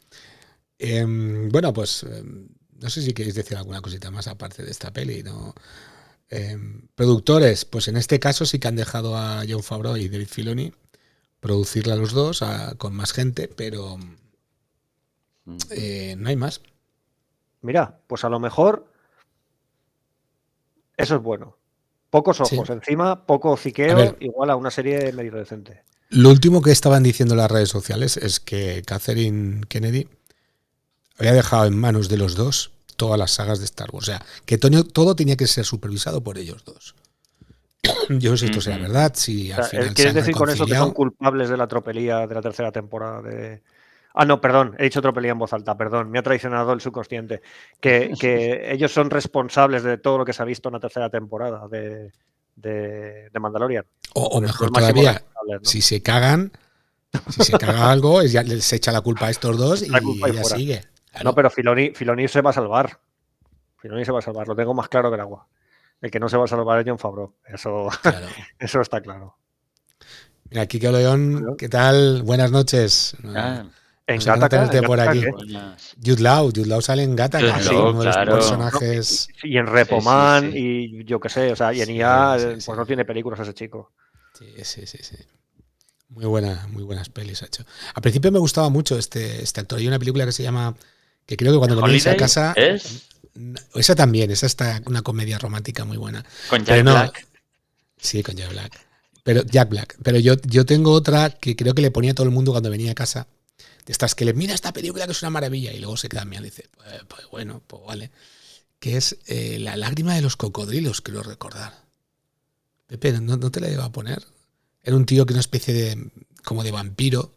Em, bueno, pues em, no sé si queréis decir alguna cosita más aparte de esta peli, ¿no? Em, productores, pues en este caso sí que han dejado a John Favreau y David Filoni producirla los dos con más gente, pero mm. eh, no hay más. Mira, pues a lo mejor eso es bueno. Pocos ojos encima, poco ciqueo, igual a una serie medio decente. Lo último que estaban diciendo las redes sociales es que Catherine Kennedy había dejado en manos de los dos todas las sagas de Star Wars. O sea, que todo tenía que ser supervisado por ellos dos. *clears throat* Yo no sé si esto sea verdad, si al final ¿Quieres decir con eso que son culpables de la tropelía de la tercera temporada de, Ah, no, perdón, he dicho tropelía en voz alta, perdón, me ha traicionado el subconsciente. Que, *laughs* ellos son responsables de todo lo que se ha visto en la tercera temporada de, de, Mandalorian. O, mejor todavía, si se cagan, si se caga *laughs* algo, ya se echa la culpa a estos dos y, ya sigue. No, pero Filoni, Filoni se va a salvar. Filoni se va a salvar, lo tengo más claro que el agua. El que no se va a salvar es John Favreau. Eso, *laughs* eso está claro. Mira, Kike León, ¿qué tal? Buenas noches. Ah, en Gata por aquí. Jude Law, Jude Law sale en Gata, uno de los personajes. y en Repoman, y yo qué sé, o sea, y en IA, pues no tiene películas ese chico. Sí, sí, sí, sí. Muy buena, muy buenas pelis ha hecho. Al principio me gustaba mucho este, este actor. Hay una película que se llama, que creo que cuando venís a casa. ¿Es? Esa también, esa está una comedia romántica muy buena. Con Jack Black. Sí, con Jack Black. Pero Jack Black. Pero yo, yo tengo otra que creo que le ponía a todo el mundo cuando venía a casa estas que le mira esta película que es una maravilla y luego se queda y dice, pues, pues, bueno, pues vale. Que es eh, La lágrima de los cocodrilos, quiero recordar. Pepe, ¿no, te la iba a poner? Era un tío que una especie de, como de vampiro,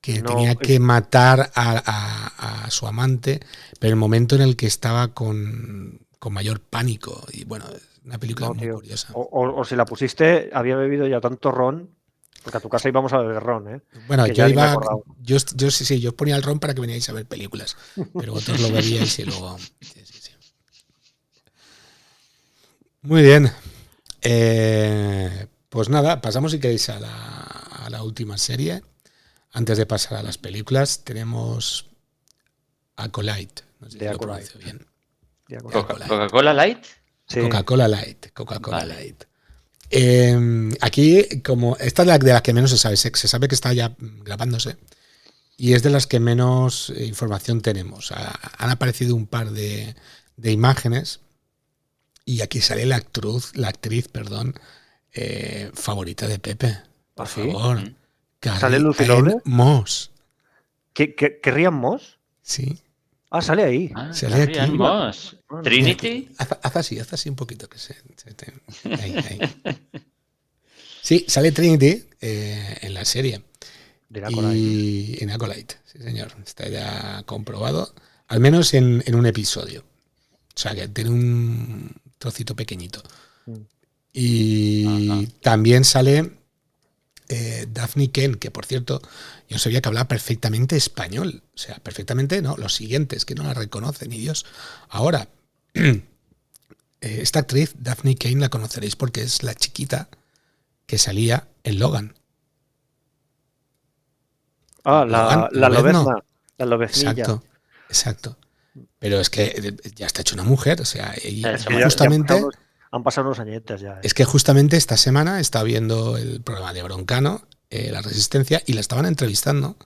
que tenía que matar a, su amante, pero el momento en el que estaba con, mayor pánico. Y bueno, una película muy curiosa. O, o, si la pusiste, había bebido ya tanto ron porque a tu casa íbamos a beber ron, ¿eh? Bueno, yo iba. Yo, yo sí, sí, yo ponía el ron para que veníais a ver películas. Pero vosotros lo bebíais y luego. Sí, sí, sí. Muy bien. Eh, pues nada, pasamos si queréis a la, última serie. Antes de pasar a las películas, tenemos Acolyte. No sé si lo bien. ¿Coca-Cola Light? Coca-Cola Light. Coca-Cola Light. Em, aquí, como esta es la de las que menos se sabe, se, sabe que está ya grabándose y es de las que menos información tenemos. han aparecido un par de, imágenes y aquí sale la actriz, la actriz, perdón, eh, favorita de Pepe. Por ¿Ah, favor. ¿Sale Lucy Moss. ¿Qué, querrían Moss? Sí. Ah, sale ahí. Ah, sale aquí. Moss. Trinity. Haz, así, haz así un poquito que se. ahí, ahí. Sí, sale Trinity eh, en la serie. Y en Acolyte, sí señor. Está ya comprobado. Al menos en, un episodio. O sea, que tiene un trocito pequeñito. Mm. Y también sale eh, Daphne Ken, que por cierto, yo sabía que hablaba perfectamente español. O sea, perfectamente, no, los siguientes, que no la reconocen, ni Dios. Ahora, *clears throat* eh, esta actriz, Daphne Kane, la conoceréis porque es la chiquita que salía en Logan. Ah, la, la, La lobeznilla. Exacto, exacto. Pero es que eh, ya está hecho una mujer, o sea, y justamente... han pasado unos añetes ya. Eh. Es que justamente esta semana estaba viendo el programa de Broncano, eh, La Resistencia, y la estaban entrevistando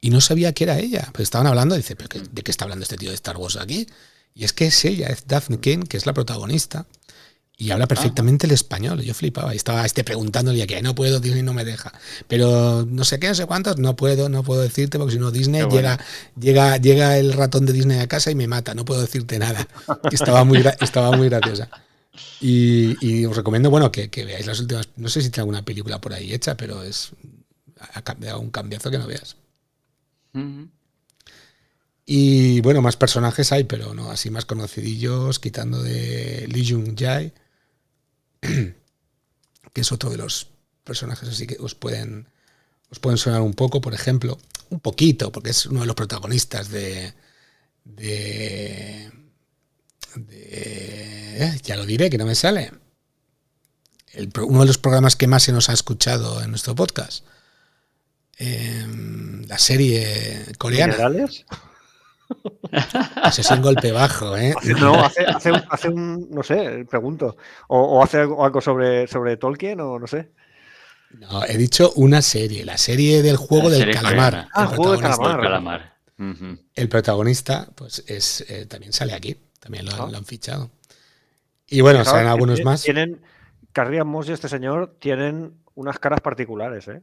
y no sabía que era ella. Pues estaban hablando, dice, ¿pero ¿de qué está hablando este tío de Star Wars aquí? Y es que es ella, es Daphne Kane, que es la protagonista. Y habla perfectamente el español. Yo flipaba. Y estaba este preguntándole que no puedo, Disney no me deja. Pero no sé qué, no sé cuántos, no puedo, no puedo decirte, porque si no Disney llega, llega, llega el ratón de Disney a casa y me mata. No puedo decirte nada. *laughs* estaba muy, estaba muy graciosa. Y, os recomiendo, bueno, que, veáis las últimas. No sé si tiene alguna película por ahí hecha, pero es. Ha cambiado un cambiazo que no veas. Y bueno, más personajes hay, pero no, así más conocidillos, quitando de Lee Jung Jae *clears throat* que es otro de los personajes así que os pueden, os pueden sonar un poco, por ejemplo, un poquito, porque es uno de los protagonistas de... de, ya lo diré, que no me sale. uno de los programas que más se nos ha escuchado en nuestro podcast. Em, la serie coreana. *laughs* Ese es un golpe bajo, ¿eh? No, hace, un, no sé, pregunto. O, hace algo sobre, sobre Tolkien o no sé. No, he dicho una serie, la serie del juego del calamar. Ah, el juego del calamar. El protagonista, pues es eh, también sale aquí, también ah. lo, han fichado. Y bueno, salen algunos más. Tienen, Carrian Moss y este señor tienen unas caras particulares, ¿eh?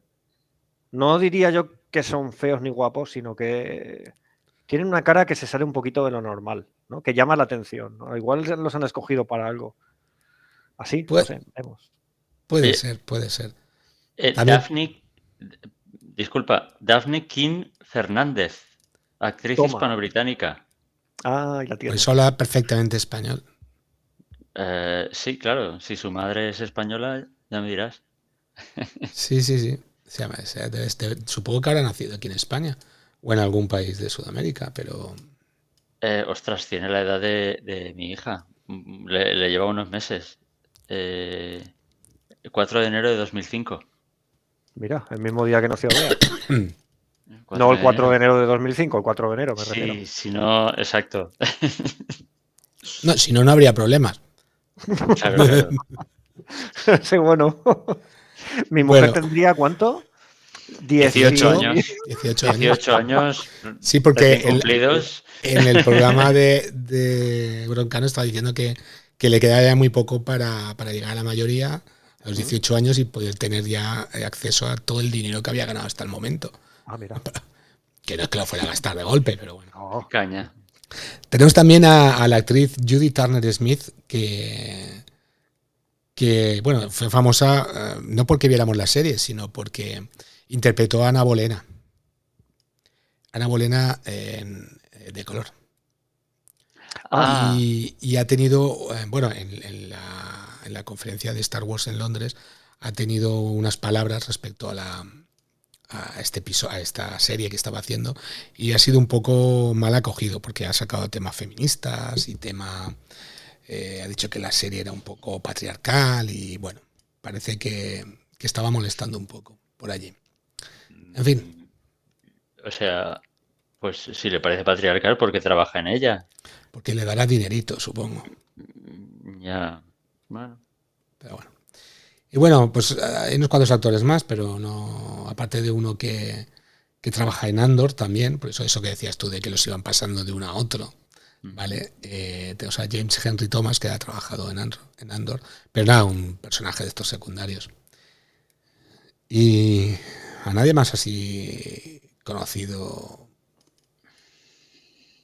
No diría yo que son feos ni guapos, sino que tienen una cara que se sale un poquito de lo normal, ¿no? que llama la atención. Igual los han escogido para algo. Así, puede, vemos. Puede ser, puede ser. Eh, Daphne, disculpa, Daphne King Fernández, actriz hispano-británica. Ah, la. Pues habla perfectamente español. Eh, sí, claro. Si su madre es española, ya me dirás. sí, sí, sí. supongo que habrá nacido aquí en España o en algún país de Sudamérica, pero... Eh, ostras, tiene la edad de, mi hija. Le, lleva unos meses. Eh, 4 de enero de 2005. Mira, el mismo día que nació Bea. *coughs* no el 4 de enero de 2005, el 4 de enero, me refiero. Sí, si no, exacto. *laughs* no, si no, no habría problemas. *laughs* sí, bueno. *laughs* Mi mujer tendría cuánto? 18 años. 18 años. Sí, porque en el programa de, Broncano estaba diciendo que, le quedaba ya muy poco para, llegar a la mayoría, a los 18 años, y poder tener ya acceso a todo el dinero que había ganado hasta el momento. Ah, mira. *laughs* Que no es que lo fuera a gastar de golpe, pero bueno. caña. Tenemos también a, la actriz Judy Turner Smith, que, que, bueno, fue famosa eh, no porque viéramos la serie, sino porque interpretó a Ana Bolena. Ana Bolena eh, de color. Ah. Y, ha tenido, eh, bueno, en, la, conferencia de Star Wars en Londres, ha tenido unas palabras respecto a la a este a esta serie que estaba haciendo y ha sido un poco mal acogido porque ha sacado temas feministas y tema eh, ha dicho que la serie era un poco patriarcal y bueno parece que estaba molestando un poco por allí en fin. O sea, pues si le parece patriarcal, ¿por qué trabaja en ella? Porque le dará dinerito, supongo. Ya, bueno. Pero bueno. Y bueno, pues hay unos cuantos actores más, pero no, aparte de uno que, que trabaja en Andor también, por eso eso que decías tú de que los iban pasando de uno a otro, ¿vale? Eh, o sea, James Henry Thomas, que ha trabajado en Andor, en Andor, pero nada, un personaje de estos secundarios. Y a nadie más así conocido,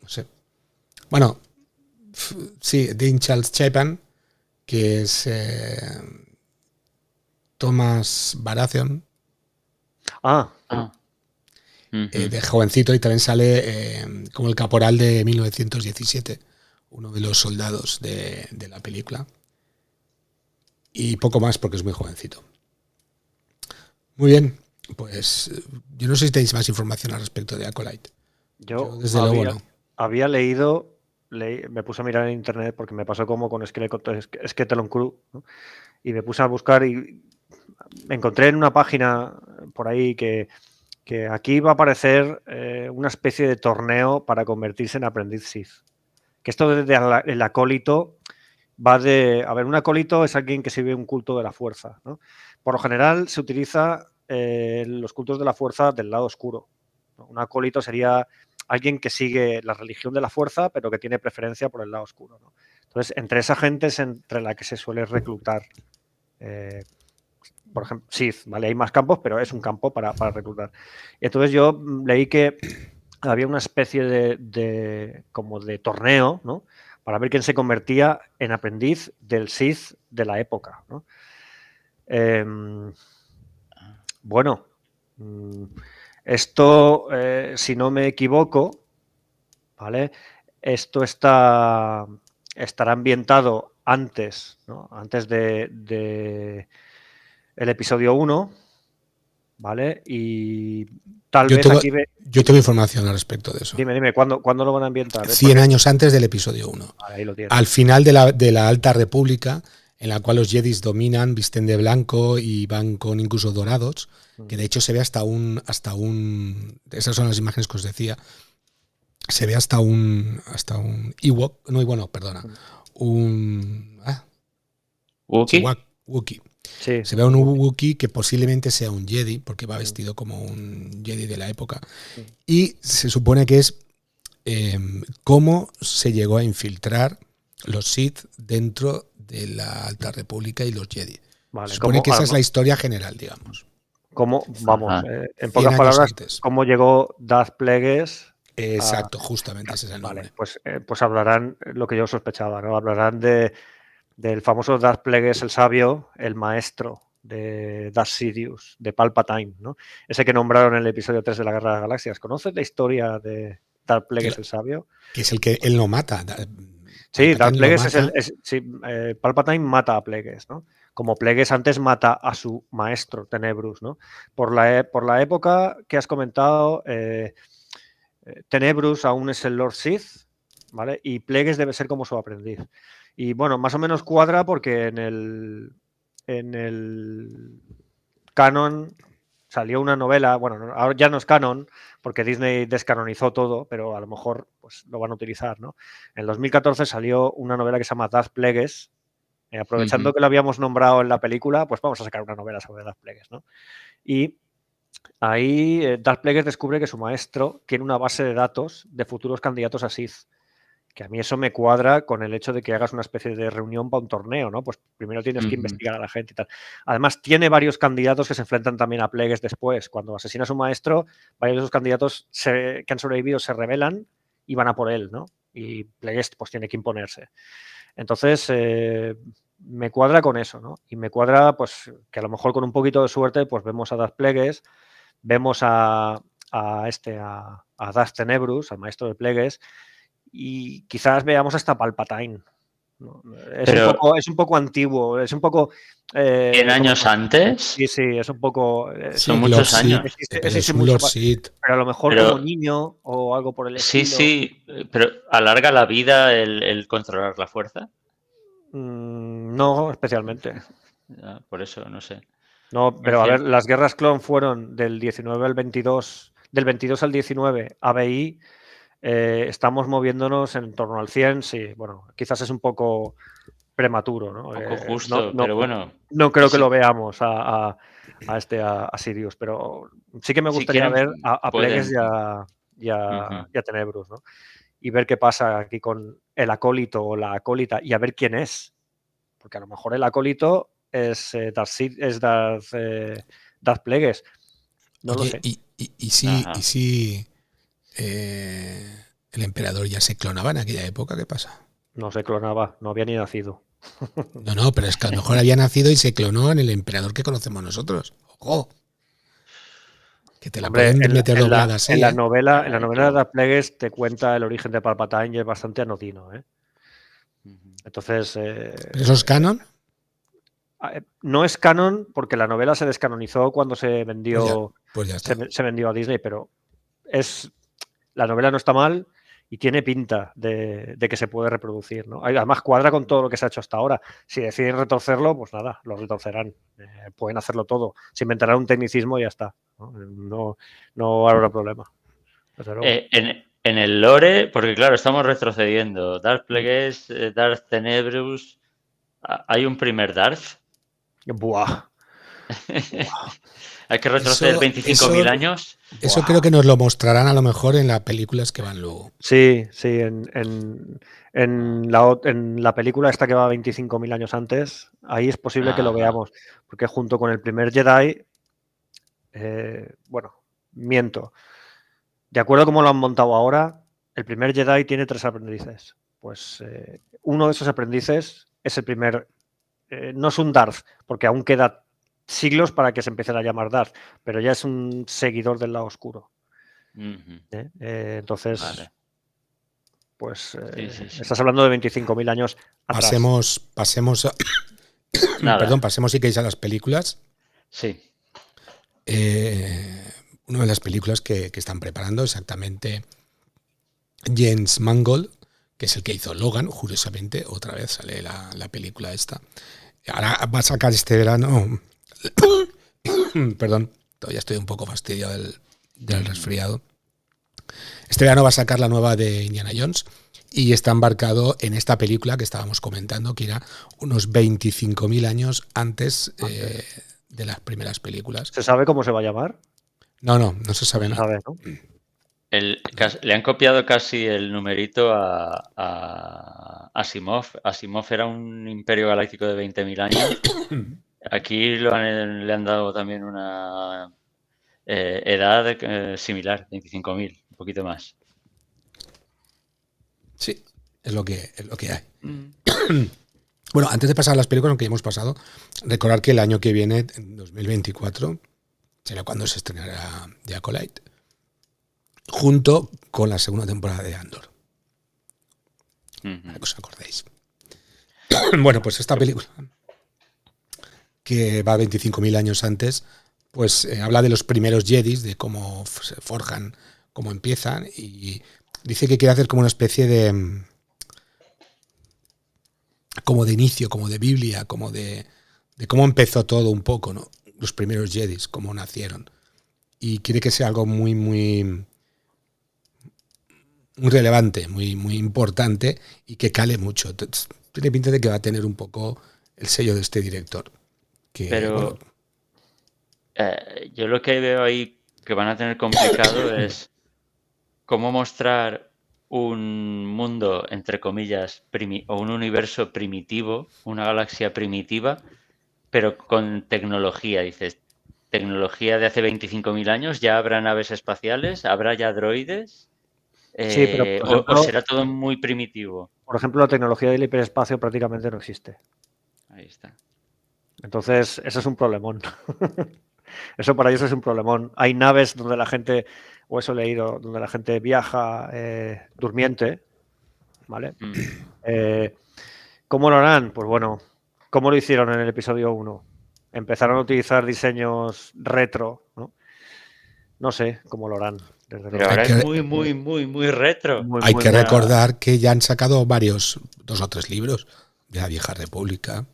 no sé. Bueno, sí, Dean Charles Chapin, que es eh, Thomas Baratheon. Ah, ah. Eh, de jovencito y también sale eh, como el caporal de 1917, uno de los soldados de, la película. Y poco más porque es muy jovencito. Muy bien, pues yo no sé si tenéis más información al respecto de Acolyte. Yo, desde había, luego Había leído, me puse a mirar en internet porque me pasó como con Skeleton Crew, y me puse a buscar y me encontré en una página por ahí que aquí va a aparecer eh, una especie de torneo para convertirse en aprendiz Sith. Que esto desde el acólito va de... A ver, un acólito es alguien que sirve un culto de la fuerza. Por lo general se utiliza eh, los cultos de la fuerza del lado oscuro. Un acólito sería alguien que sigue la religión de la fuerza, pero que tiene preferencia por el lado oscuro. Entonces, entre esa gente es entre la que se suele reclutar eh, por ejemplo, Sith, ¿vale? Hay más campos, pero es un campo para, reclutar. Entonces yo mm, leí que *clears throat* había una especie de, como de torneo, ¿no? Para ver quién se convertía en aprendiz del Sith de la época, em, bueno, mm, esto, eh, si no me equivoco, ¿vale? Esto está, estará ambientado antes, ¿no? Antes de el episodio 1, ¿vale? Y tal vez aquí Yo tengo información al respecto de eso. Dime, dime, ¿cuándo, lo van a ambientar? 100 años antes del episodio 1. Al final de la, de la Alta República, en la cual los Jedis dominan, visten de blanco y van con incluso dorados, que de hecho se ve hasta un, hasta un, esas son las imágenes que os decía, se ve hasta un, hasta un Ewok, no, bueno, perdona, un, ah, Se ve un Wookiee que posiblemente sea un Jedi, porque va vestido como un Jedi de la época. Y se supone que es em, cómo se llegó a infiltrar los Sith dentro de la Alta República y los Jedi. se supone que esa es la historia general, digamos. ¿Cómo, vamos, eh, en pocas palabras, cómo llegó Darth Plagueis Exacto, justamente ese es el nombre. Vale, pues, eh, pues hablarán lo que yo sospechaba, ¿no? Hablarán de, del famoso Darth Plagueis el sabio, el maestro de Darth Sidious, de Palpatine, ¿no? Ese que nombraron en el episodio 3 de la Guerra de las Galaxias. ¿Conoces la historia de Darth Plagueis el sabio? Que es el que él no mata. Sí, Darth Plagueis es el... sí, eh, Palpatine mata a Plagueis, ¿no? Como Plagueis antes mata a su maestro, Tenebrus, ¿no? Por la, e, por la época que has comentado, eh, eh, Tenebrus aún es el Lord Sith, ¿vale? Y Plagueis debe ser como su aprendiz. Y bueno, más o menos cuadra porque en el, en el canon salió una novela, bueno, ahora ya no es canon, porque Disney descanonizó todo, pero a lo mejor pues, lo van a utilizar, ¿no? En 2014 salió una novela que se llama Das Plegues, eh, aprovechando que lo habíamos nombrado en la película, pues vamos a sacar una novela sobre Das Plegues, ¿no? Y ahí eh, Das Plegues descubre que su maestro tiene una base de datos de futuros candidatos a Sith que a mí eso me cuadra con el hecho de que hagas una especie de reunión para un torneo, ¿no? Pues primero tienes que investigar a la gente y tal. Además, tiene varios candidatos que se enfrentan también a plegues después. Cuando asesinas a un maestro, varios de esos candidatos que han sobrevivido se rebelan y van a por él, ¿no? Y plegues pues tiene que imponerse. Entonces, eh, me cuadra con eso, ¿no? Y me cuadra, pues, que a lo mejor con un poquito de suerte, pues vemos a Das Plegues, vemos a, este, a, a Das Tenebrus, al maestro de Plegues, y quizás veamos hasta Palpatine. Es, un poco, antiguo, es un poco... Eh, ¿En años antes? Sí, sí, es un poco... Eh, Son muchos años. es mucho, pero a lo mejor como niño o algo por el estilo. Sí, sí, pero ¿alarga la vida el, controlar la fuerza? Mm, no, especialmente. por eso, no sé. No, pero a ver, las guerras clon fueron del 19 al 22, del 22 al 19 ABI eh, estamos moviéndonos en torno al 100, sí, bueno, quizás es un poco prematuro, ¿no? Eh, justo, pero bueno. No creo que lo veamos a, este a, Sirius, pero sí que me gustaría ver a, Plegues y a, Tenebrus, ¿no? Y ver qué pasa aquí con el acólito o la acólita y a ver quién es. Porque a lo mejor el acólito es eh, Darth, es Darth, eh, Plagueis. No lo sé. Y, y, si, y si eh, el emperador ya se clonaba en aquella época, ¿qué pasa? No se clonaba, no había ni nacido. *laughs* No, no, pero es que a lo mejor había nacido y se clonó en el emperador que conocemos nosotros. ¡Ojo! Que te la pueden meter en, la, en la novela, en la novela de Darth Plagueis te cuenta el origen de Palpatine y es bastante anodino, ¿eh? Entonces. Eh, eso es canon? Ah, eh, no es canon porque la novela se descanonizó cuando se vendió, pues pues se, vendió a Disney, pero es la novela no está mal y tiene pinta de, que se puede reproducir. ¿no? Además cuadra con todo lo que se ha hecho hasta ahora. Si deciden retorcerlo, pues nada, lo retorcerán. Eh, pueden hacerlo todo. Se inventará un tecnicismo y ya está. No, no, habrá problema. en, el lore, porque claro, estamos retrocediendo. Dark Plagueis, Dark Tenebrus. ¿Hay un primer Darth? Buah. *laughs* Hay que retroceder 25.000 años. Eso creo que nos lo mostrarán a lo mejor en las películas que van luego. Sí, sí, en, la, en la, película esta que va 25.000 años antes, ahí es posible que lo veamos, porque junto con el primer Jedi, eh, bueno, miento. De acuerdo a cómo lo han montado ahora, el primer Jedi tiene tres aprendices. Pues eh, uno de esos aprendices es el primer eh, no es un Darth, porque aún queda siglos para que se empiece a llamar Darth, pero ya es un seguidor del lado oscuro. ¿Eh? Eh, entonces, pues estás hablando de 25.000 años. Pasemos, pasemos a... *coughs* Perdón, pasemos si queréis a las películas. Sí. una de las películas que, están preparando exactamente James Mangold, que es el que hizo Logan, curiosamente, otra vez sale la, la película esta. Ahora va a sacar este verano. *coughs* Perdón, todavía estoy un poco fastidiado del, resfriado. Este verano va a sacar la nueva de Indiana Jones y está embarcado en esta película que estábamos comentando, que era unos 25.000 años antes eh, de las primeras películas. ¿Se sabe cómo se va a llamar? No, no, no se sabe nada. le han copiado casi el numerito a, Asimov. Asimov era un imperio galáctico de 20.000 años. *coughs* Aquí le han dado también una eh, edad eh, similar, 25.000, un poquito más. Sí, es lo que, es lo que hay. Mm. *clears throat* bueno, antes de pasar a las películas, aunque ya hemos pasado, recordar que el año que viene, en 2024, será cuando se estrenará The Acolyte junto con la segunda temporada de Andor. Para que os acordéis. *clears throat* bueno, pues esta película, que va 25.000 años antes, pues eh, habla de los primeros Jedis, de cómo se forjan, cómo empiezan, y dice que quiere hacer como una especie de. como de inicio, como de Biblia, como de, de cómo empezó todo un poco, ¿no? Los primeros Jedis, cómo nacieron. Y quiere que sea algo muy, muy muy relevante, muy, muy importante y que cale mucho. Tiene pinta de que va a tener un poco el sello de este director. Pero eh, yo lo que veo ahí que van a tener complicado *coughs* es cómo mostrar un mundo, entre comillas, o un universo primitivo, una galaxia primitiva, pero con tecnología. Dices, tecnología de hace 25.000 años, ya habrá naves espaciales, habrá ya droides sí, pero eh, o, será todo muy primitivo. Por ejemplo, la tecnología del hiperespacio prácticamente no existe. Ahí está. Entonces, eso es un problemón. *laughs* eso para ellos es un problemón. Hay naves donde la gente, o eso he leído, donde la gente viaja eh, durmiente, ¿vale? Mm. *clears throat* Eh, ¿Cómo lo harán? Pues bueno, ¿cómo lo hicieron en el episodio 1? Empezaron a utilizar diseños retro, ¿no? No sé cómo lo harán. Pero ahora es muy, muy, muy, muy retro. hay que recordar que ya han sacado varios, dos o tres libros de la Vieja República.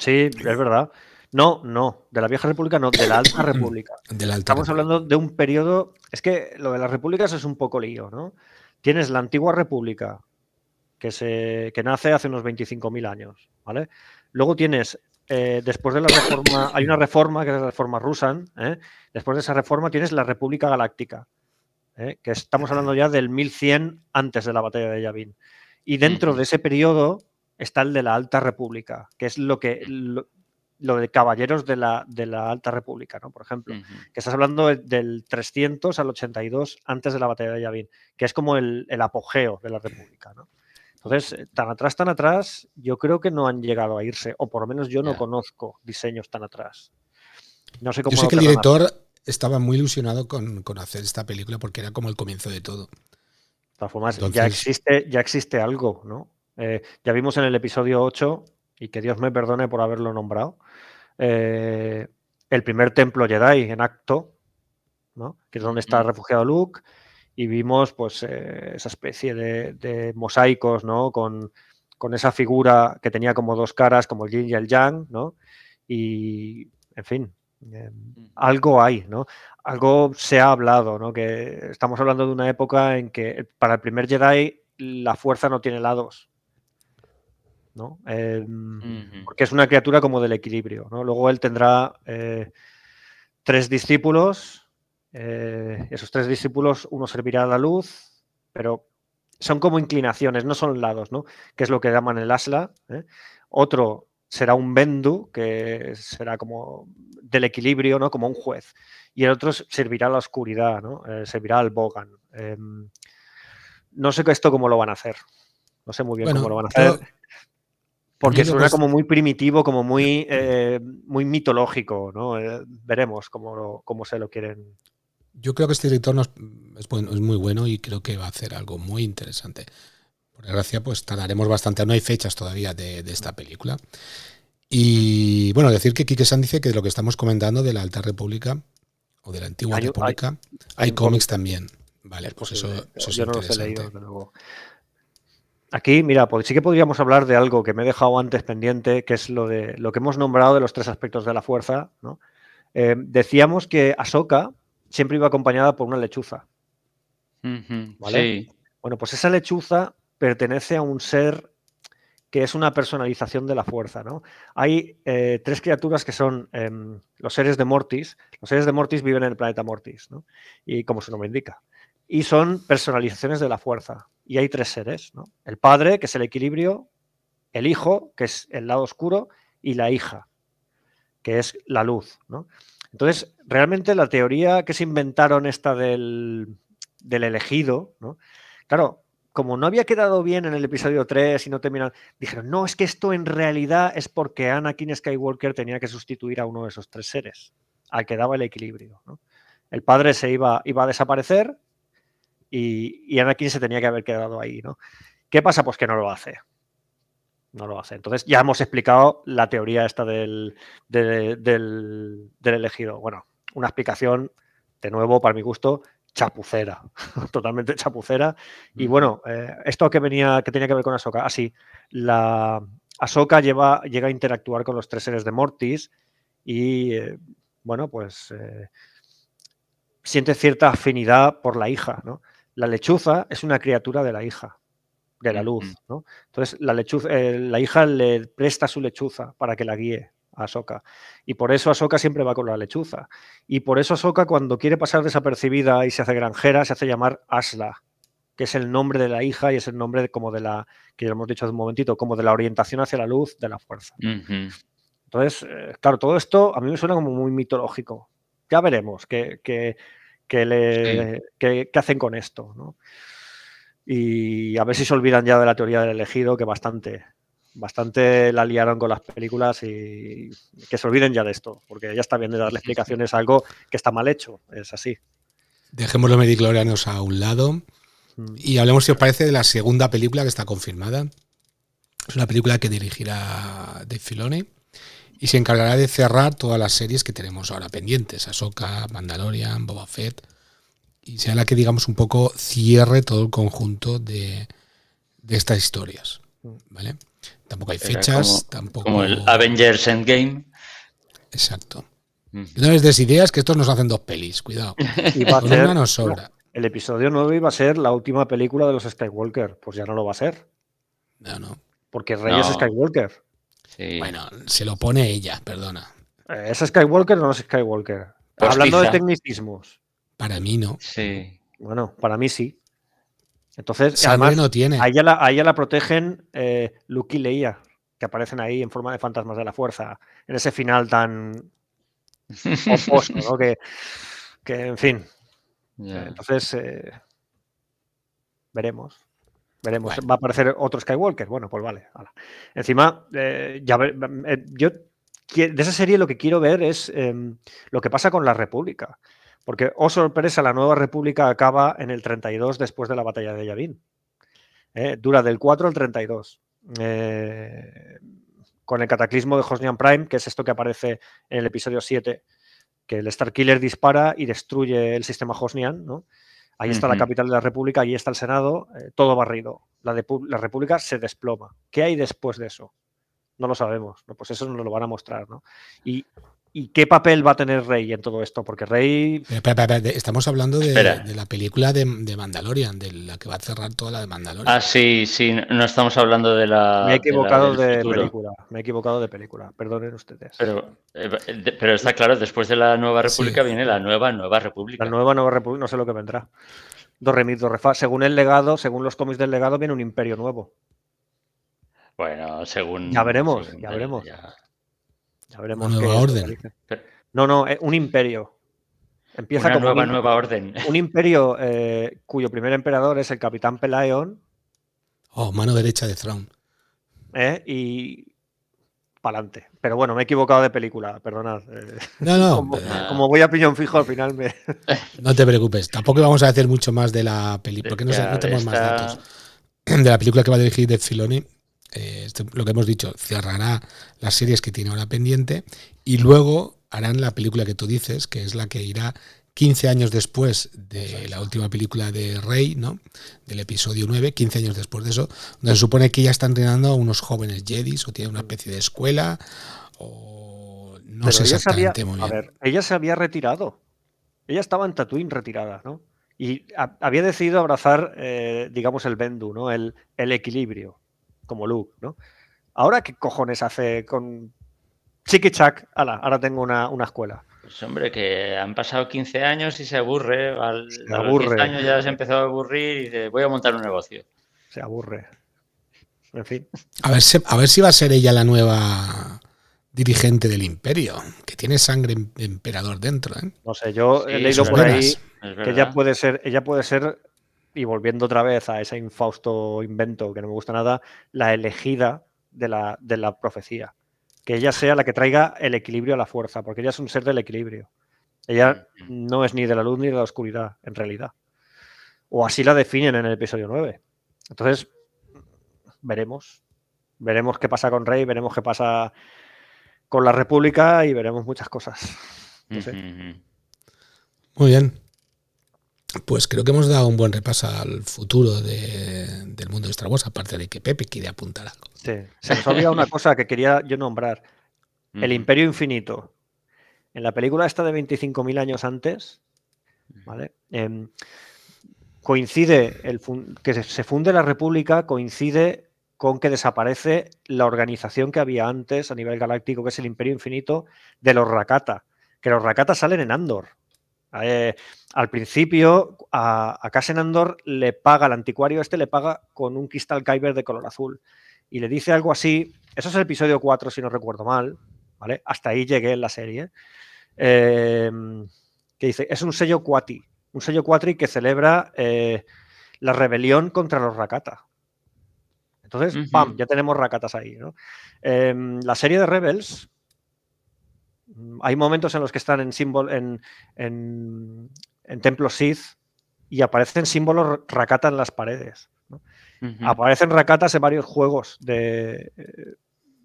Sí, es verdad. No, no, de la Vieja República no, de la Alta República. *clears throat* Estamos hablando de un periodo. Es que lo de las repúblicas es un poco lío, ¿no? Tienes la Antigua República, que, se, que nace hace unos 25.000 años, ¿vale? Luego tienes, eh, después de la reforma, *coughs* hay una reforma que es la reforma rusa, ¿eh? después de esa reforma tienes la República Galáctica, ¿eh? que estamos hablando ya del 1100 antes de la batalla de Yavin. Y dentro de ese periodo está el de la Alta República, que es lo que lo, de caballeros de la, de la, Alta República, ¿no? Por ejemplo, que estás hablando del 300 al 82 antes de la batalla de Yavin, que es como el, el apogeo de la República, ¿no? Entonces, eh, tan atrás, tan atrás, yo creo que no han llegado a irse, o por lo menos yo no conozco diseños tan atrás. No sé cómo. Yo sé que el director estaba muy ilusionado con, hacer esta película porque era como el comienzo de todo. De todas formas, ya, existe, ya existe algo, ¿no? Eh, ya vimos en el episodio 8, y que Dios me perdone por haberlo nombrado, eh, el primer templo Jedi en acto, ¿no? que es donde está refugiado Luke, y vimos pues eh, esa especie de, mosaicos, ¿no? Con, esa figura que tenía como dos caras, como el yin y el yang, ¿no? Y, en fin, em, algo hay, ¿no? Algo se ha hablado, ¿no? Que estamos hablando de una época en que para el primer Jedi la fuerza no tiene lados, ¿no? Em, porque es una criatura como del equilibrio, ¿no? Luego él tendrá eh, tres discípulos, eh, esos tres discípulos, uno servirá a la luz, pero son como inclinaciones, no son lados, ¿no? Que es lo que llaman el asla. ¿eh? Otro será un bendu, que será como del equilibrio, ¿no? Como un juez. Y el otro servirá a la oscuridad, ¿no? Eh, servirá al bogan. Em, no sé esto cómo lo van a hacer. No sé muy bien cómo lo van a hacer. Porque suena como muy primitivo, como muy, muy mitológico, ¿no? veremos cómo, cómo se lo quieren yo creo que este director es, muy bueno y creo que va a hacer algo muy interesante. Por desgracia, pues tardaremos bastante. No hay fechas todavía de, esta película. Y bueno, decir que Quique San dice que de lo que estamos comentando de la Alta República o de la Antigua República, hay, cómics también. Vale, pues eso, es interesante. Aquí, mira, pues sí que podríamos hablar de algo que me he dejado antes pendiente, que es lo de lo que hemos nombrado de los tres aspectos de la fuerza. Eh, decíamos que Ahsoka siempre iba acompañada por una lechuza. ¿Vale? Bueno, pues esa lechuza pertenece a un ser que es una personalización de la fuerza, ¿no? Hay eh, tres criaturas que son em, los seres de Mortis. Los seres de Mortis viven en el planeta Mortis, ¿no? Y como su nombre indica. Y son personalizaciones de la fuerza. Y hay tres seres, ¿no? El padre, que es el equilibrio, el hijo, que es el lado oscuro, y la hija, que es la luz, ¿no? Entonces, realmente la teoría que se inventaron esta del, elegido, ¿no? Claro, como no había quedado bien en el episodio 3 y no terminaron, dijeron, no, es que esto en realidad es porque Anakin Skywalker tenía que sustituir a uno de esos tres seres, al que daba el equilibrio. El padre se iba, iba a desaparecer y, y, Anakin se tenía que haber quedado ahí. ¿no? ¿Qué pasa? Pues que no lo hace no lo hace. Entonces ya hemos explicado la teoría esta del, del, elegido. Bueno, una explicación, de nuevo, para mi gusto, chapucera, *laughs* totalmente chapucera. Y bueno, eh, esto que venía, que tenía que ver con Ahsoka, así, ah, la Ahsoka lleva, llega a interactuar con los tres seres de Mortis y, eh, bueno, pues eh, siente cierta afinidad por la hija, ¿no? La lechuza es una criatura de la hija de la luz. ¿no? Entonces, la, lechuza, eh, la hija le presta su lechuza para que la guíe a Ahsoka. Y por eso Ahsoka siempre va con la lechuza. Y por eso Ahsoka, cuando quiere pasar desapercibida y se hace granjera, se hace llamar Asla, que es el nombre de la hija y es el nombre de, como de la, que ya hemos dicho hace un momentito, como de la orientación hacia la luz de la fuerza. Entonces, eh, claro, todo esto a mí me suena como muy mitológico. Ya veremos qué, qué, le, qué hacen con esto. ¿no? Y a ver si se olvidan ya de la teoría del elegido, que bastante, bastante la liaron con las películas y que se olviden ya de esto, porque ya está bien de darle explicaciones a algo que está mal hecho, es así. Dejemos los mediclorianos a un lado mm. y hablemos, si os parece, de la segunda película que está confirmada. Es una película que dirigirá Dave Filoni y se encargará de cerrar todas las series que tenemos ahora pendientes: Ahsoka, Mandalorian, Boba Fett y sea la que, digamos, un poco cierre todo el conjunto de, estas historias. ¿Vale? Tampoco hay fechas, tampoco. Como el Avengers Endgame. Exacto. No les des ideas que estos nos hacen dos pelis, cuidado. *laughs* Y va a ser, nos sobra. El episodio 9 iba a ser la última película de los Skywalker, pues ya no lo va a ser. No, no. Porque Rey es Skywalker. Bueno, se lo pone ella, perdona. ¿Es Skywalker o no es Skywalker? Hablando de tecnicismos. Para mí no. Sí. Bueno, para mí sí. Entonces, además, no tiene. A ella la, protegen eh, Luke y Leia, que aparecen ahí en forma de fantasmas de la fuerza, en ese final tan *laughs* opuesto, ¿no? Que, en fin. Entonces, eh, veremos. Veremos. ¿Va a aparecer otro Skywalker? Bueno, pues vale. Encima, eh, ya eh, yo de esa serie lo que quiero ver es em, lo que pasa con la República. Porque, oh sorpresa, la nueva República acaba en el 32 después de la batalla de Yavin. Eh, dura del 4 al 32. con el cataclismo de Hosnian Prime, que es esto que aparece en el episodio 7, que el Starkiller dispara y destruye el sistema Hosnian, ¿no? Ahí está la capital de la República, ahí está el Senado, eh, todo barrido. La, de, la República se desploma. ¿Qué hay después de eso? No lo sabemos. ¿no? Pues eso nos lo van a mostrar. ¿no? Y ¿Y qué papel va a tener Rey en todo esto? Porque Rey. estamos hablando de, la película de, Mandalorian, de la que va a cerrar toda la de Mandalorian. Ah, sí, sí, no estamos hablando de la. Me he equivocado de, película. Me he equivocado de película. Perdonen ustedes. Pero, eh, pero está claro, después de la Nueva República viene la nueva Nueva República. La nueva Nueva República, no sé lo que vendrá. Dos remit, dos refa. Según el legado, según los cómics del legado, viene un imperio nuevo. Bueno, según. Ya veremos, ya veremos. Ya veremos. Una nueva orden. No, no, eh, un imperio. Empieza Una nueva, nueva orden. Un imperio eh, cuyo primer emperador es el capitán Pelaeon. Oh, mano derecha de Thrawn. Eh, y para adelante. Pero bueno, me he equivocado de película, perdonad. No, no. *laughs* como, voy a piñón fijo, al final me. *laughs* No te preocupes. Tampoco vamos a hacer mucho más de la película, porque no, no tenemos más datos. *clears throat* De la película que va a dirigir de Filoni. Eh, este, lo que hemos dicho, cerrará las series que tiene ahora pendiente y luego harán la película que tú dices, que es la que irá 15 años después de la última película de Rey, ¿no? Del episodio 9, 15 años después de eso, donde se supone que ya están entrenando a unos jóvenes Jedis o tiene una especie de escuela o no sé exactamente muy bien. A ver, ella se había retirado. Ella estaba en Tatooine retirada, ¿no? Y había decidido abrazar, eh, digamos, el Bendu, ¿no? El, el equilibrio como Luke, ¿no? Ahora, ¿qué cojones hace con Chiquichac? ahora tengo una, escuela. Pues hombre, que han pasado 15 años y se aburre. Al, se aburre. 15 años ya se ha empezado a aburrir y dice, voy a montar un negocio. Se aburre. En fin. A ver, si, a ver si va a ser ella la nueva dirigente del imperio, que tiene sangre em, emperador dentro. ¿eh? No sé, yo he leído por ahí que ella puede ser, ella puede ser y volviendo otra vez a ese infausto invento que no me gusta nada, la elegida de la, de la profecía. Que ella sea la que traiga el equilibrio a la fuerza, porque ella es un ser del equilibrio. Ella no es ni de la luz ni de la oscuridad, en realidad. O así la definen en el episodio 9. Entonces, veremos. Veremos qué pasa con Rey, veremos qué pasa con la República y veremos muchas cosas. Muy bien. Pues creo que hemos dado un buen repaso al futuro del mundo de Star Wars, aparte de que Pepe quiere apuntar algo. Sí, se nos olvida una cosa que quería yo nombrar. El Imperio Infinito. En la película esta de 25.000 años antes, ¿vale? Em, coincide el que se funde la República, coincide con que desaparece la organización que había antes a nivel galáctico, que es el Imperio Infinito de los Rakata. Que los Rakata salen en Andor. Eh, al principio, a, a Cassian Andor le paga, el anticuario este le paga con un cristal Kyber de color azul. Y le dice algo así, eso es el episodio 4, si no recuerdo mal, ¿vale? Hasta ahí llegué en la serie. Em, que dice, es un sello Quati, un sello Quatri que celebra eh, la rebelión contra los Rakata. Entonces, ¡pam! Ya tenemos Rakatas ahí, ¿no? Em, la serie de Rebels hay momentos en los que están en símbolo en, en, templos Sith y aparecen símbolos Rakata en las paredes. Aparecen Rakatas en varios juegos de. Eh,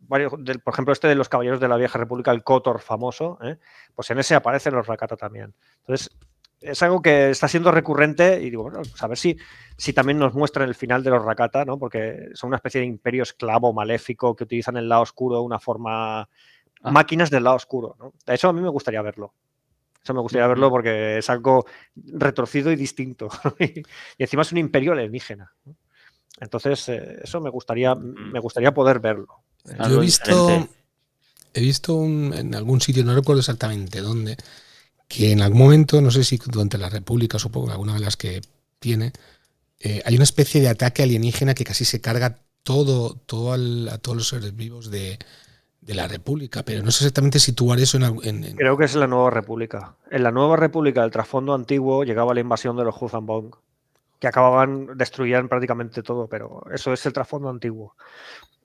varios, por ejemplo, este de los Caballeros de la Vieja República, el Kotor famoso, ¿eh? pues en ese aparecen los Rakata también. Entonces, es algo que está siendo recurrente y digo, bueno, pues a ver si, si también nos muestran el final de los Rakata, ¿no? Porque son una especie de imperio esclavo maléfico que utilizan el lado oscuro de una forma Ah. máquinas del lado oscuro. ¿no? Eso a mí me gustaría verlo. Eso me gustaría verlo porque es algo retorcido y distinto. *laughs* y encima es un imperio alienígena. Entonces, eh, eso me gustaría, me gustaría poder verlo. Yo he visto, he visto en algún sitio, no recuerdo exactamente dónde, que en algún momento, no sé si durante la República, supongo, alguna de las que tiene, eh, hay una especie de ataque alienígena que casi se carga todo, todo a todos los seres vivos de, la República, pero no sé exactamente situar eso en, Creo que es en la Nueva República. En la Nueva República, el trasfondo antiguo, llegaba la invasión de los Huzambong, que acababan, destruían prácticamente todo, pero eso es el trasfondo antiguo.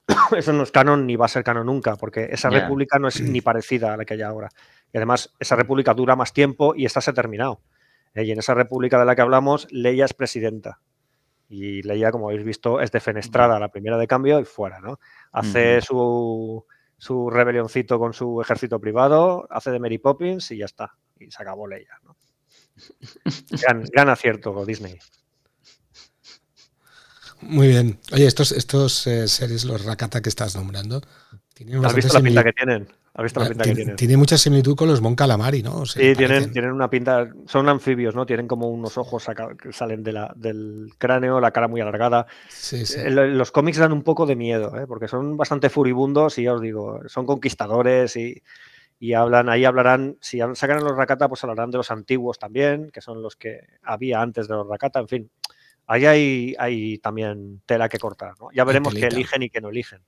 *coughs* eso no es canon ni va a ser canon nunca, porque esa república no es *coughs* ni parecida a la que hay ahora. Y además, esa república dura más tiempo y esta se ha terminado. Eh, y en esa república de la que hablamos, Leia es presidenta. Y Leia, como habéis visto, es defenestrada, la primera de cambio y fuera, ¿no? Hace su, su rebelioncito con su ejército privado, hace de Mary Poppins y ya está. Y se acabó Leia, ¿no? *laughs* gran, acierto, Disney. Muy bien. Oye, estos, estos eh, series, los Rakata que estás nombrando, tienen ¿Has visto la pinta que tienen? visto la pinta tiene, que tienen? Tiene mucha similitud con los Mon Calamari, ¿no? sí, tienen, tienen, una pinta. Son anfibios, ¿no? Tienen como unos ojos que salen de la, del cráneo, la cara muy alargada. Sí, sí. Eh, los cómics dan un poco de miedo, ¿eh? porque son bastante furibundos y ya os digo, son conquistadores y, y hablan, ahí hablarán, si sacan a los Rakata, pues hablarán de los antiguos también, que son los que había antes de los Rakata, en fin. Ahí hay, hay también tela que cortar, ¿no? Ya veremos qué eligen y qué no eligen.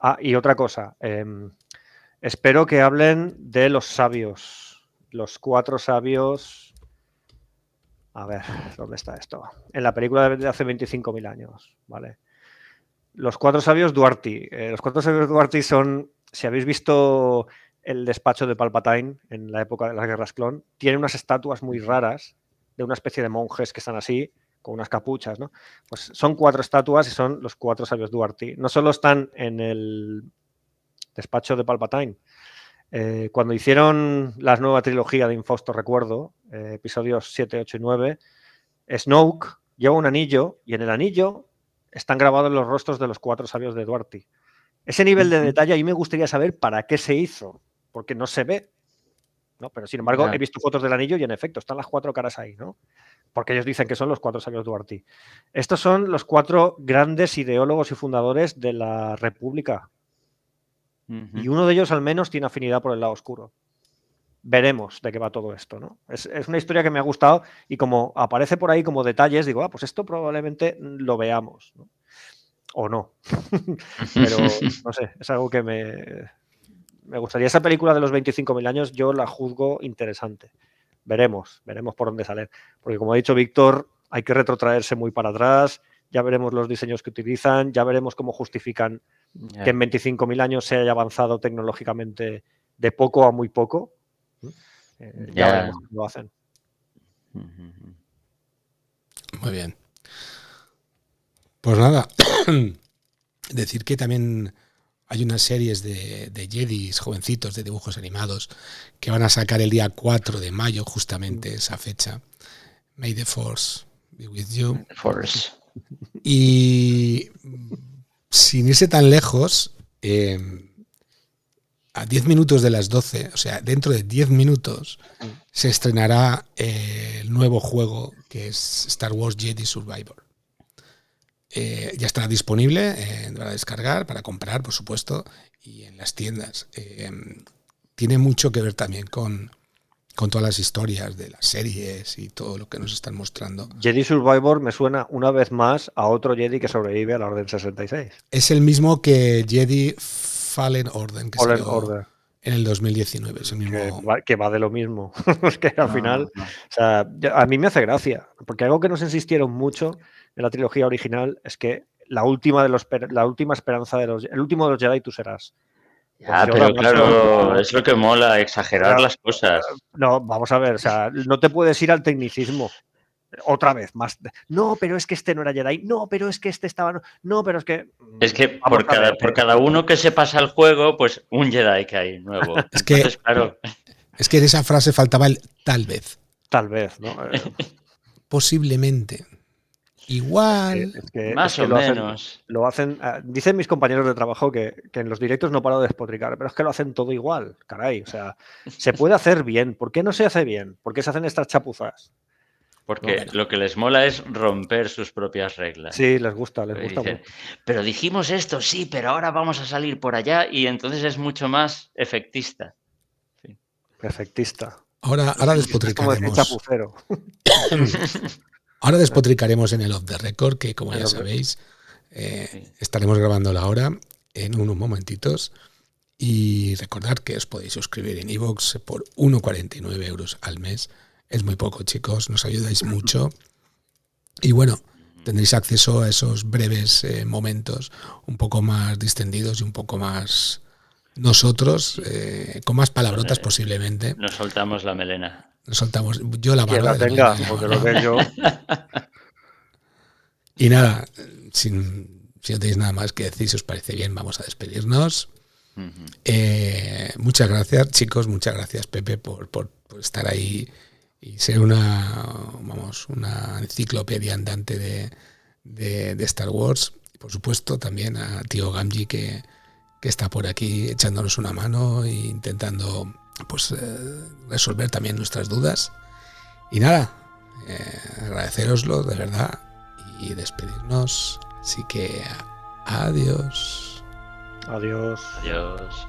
Ah, y otra cosa. Em, espero que hablen de los sabios. Los cuatro sabios. A ver, ¿dónde está esto? En la película de hace 25.000 años, ¿vale? Los cuatro sabios Duarte. Eh, los cuatro sabios Duarte son, si habéis visto el despacho de Palpatine en la época de las guerras clon, tiene unas estatuas muy raras de una especie de monjes que están así, con unas capuchas, ¿no? Pues son cuatro estatuas y son los cuatro sabios Duarte. No solo están en el despacho de Palpatine. Eh, cuando hicieron la nueva trilogía de Infausto Recuerdo, eh, episodios 7, 8 y 9, Snoke lleva un anillo y en el anillo están grabados los rostros de los cuatro sabios de Duarte. Ese nivel de detalle a mí me gustaría saber para qué se hizo, porque no se ve. ¿no? Pero sin embargo, he visto fotos del anillo y en efecto están las cuatro caras ahí, ¿no? Porque ellos dicen que son los cuatro sabios Duarte. Estos son los cuatro grandes ideólogos y fundadores de la República. Y uno de ellos al menos tiene afinidad por el lado oscuro. Veremos de qué va todo esto, ¿no? Es, una historia que me ha gustado y como aparece por ahí como detalles, digo, ah, pues esto probablemente lo veamos, O no. *laughs* Pero, no sé, es algo que me, me gustaría. Esa película de los 25.000 años yo la juzgo interesante veremos, veremos por dónde salen. Porque como ha dicho Víctor, hay que retrotraerse muy para atrás, ya veremos los diseños que utilizan, ya veremos cómo justifican que en 25.000 años se haya avanzado tecnológicamente de poco a muy poco. Eh, ya veremos cómo lo hacen. Muy bien. Pues nada, *clears throat* decir que también hay unas series de, de Jedis jovencitos de dibujos animados que van a sacar el día 4 de mayo, justamente mm. esa fecha. May the Force be with you. Force. Y sin irse tan lejos, eh, a 10 minutos de las 12, o sea, dentro de 10 minutos, mm. se estrenará eh, el nuevo juego que es Star Wars Jedi Survivor. Eh, ya estará disponible eh, para descargar, para comprar, por supuesto, y en las tiendas. Eh, tiene mucho que ver también con, con todas las historias de las series y todo lo que nos están mostrando. Jedi Survivor me suena una vez más a otro Jedi que sobrevive a la Orden 66. Es el mismo que Jedi Fallen Order, que Fallen Order. en el 2019. Que, va, de lo mismo. *laughs* es que al final, O sea, a mí me hace gracia, porque algo que nos insistieron mucho de la trilogía original es que la última, de los, la última esperanza de los... El último de los Jedi tú serás. Ya, pues pero claro, es lo que mola, exagerar las cosas. No, vamos a ver, o sea, no te puedes ir al tecnicismo. Otra vez, más. No, pero es que este no era Jedi. No, pero es que este estaba. No, pero es que. Es que por cada, por cada uno que se pasa el juego, pues un Jedi que hay nuevo. *laughs* es que, claro. *laughs* Es que en esa frase faltaba el tal vez. Tal vez, ¿no? *laughs* Posiblemente. Igual. más o menos. lo hacen, ah, dicen mis compañeros de trabajo que, en los directos no paro de despotricar, pero es que lo hacen todo igual, caray. O sea, se *laughs* puede hacer bien. ¿Por qué no se hace bien? ¿Por qué se hacen estas chapuzas? Porque lo que les mola es romper sus propias reglas. Sí, les gusta, les gusta. mucho. pero dijimos esto, sí, pero ahora vamos a salir por allá y entonces es mucho más efectista. Efectista. Ahora, ahora despotricaremos. *laughs* *laughs* ahora despotricaremos en el off the record, que como ya sabéis, eh, estaremos grabando la hora en unos momentitos. Y recordad que os podéis suscribir en iVoox por 1,49 euros al mes. Es muy poco, chicos, nos ayudáis mucho. Y bueno, tendréis acceso a esos breves eh, momentos un poco más distendidos y un poco más nosotros, eh, con más palabrotas posiblemente. Nos soltamos la melena. Nos soltamos, yo la barba. La porque lo veo Y nada, sin, si no tenéis nada más que decir, si os parece bien, vamos a despedirnos. Eh, muchas gracias, chicos, muchas gracias, Pepe, por, estar ahí y ser una, vamos, una enciclopedia andante de, de, Star Wars. Y por supuesto, también a tío Gamji que, que está por aquí echándonos una mano e intentando pues, eh, resolver también nuestras dudas. Y nada, eh, agradeceroslo de verdad y despedirnos. Así que adiós. Adiós. Adiós.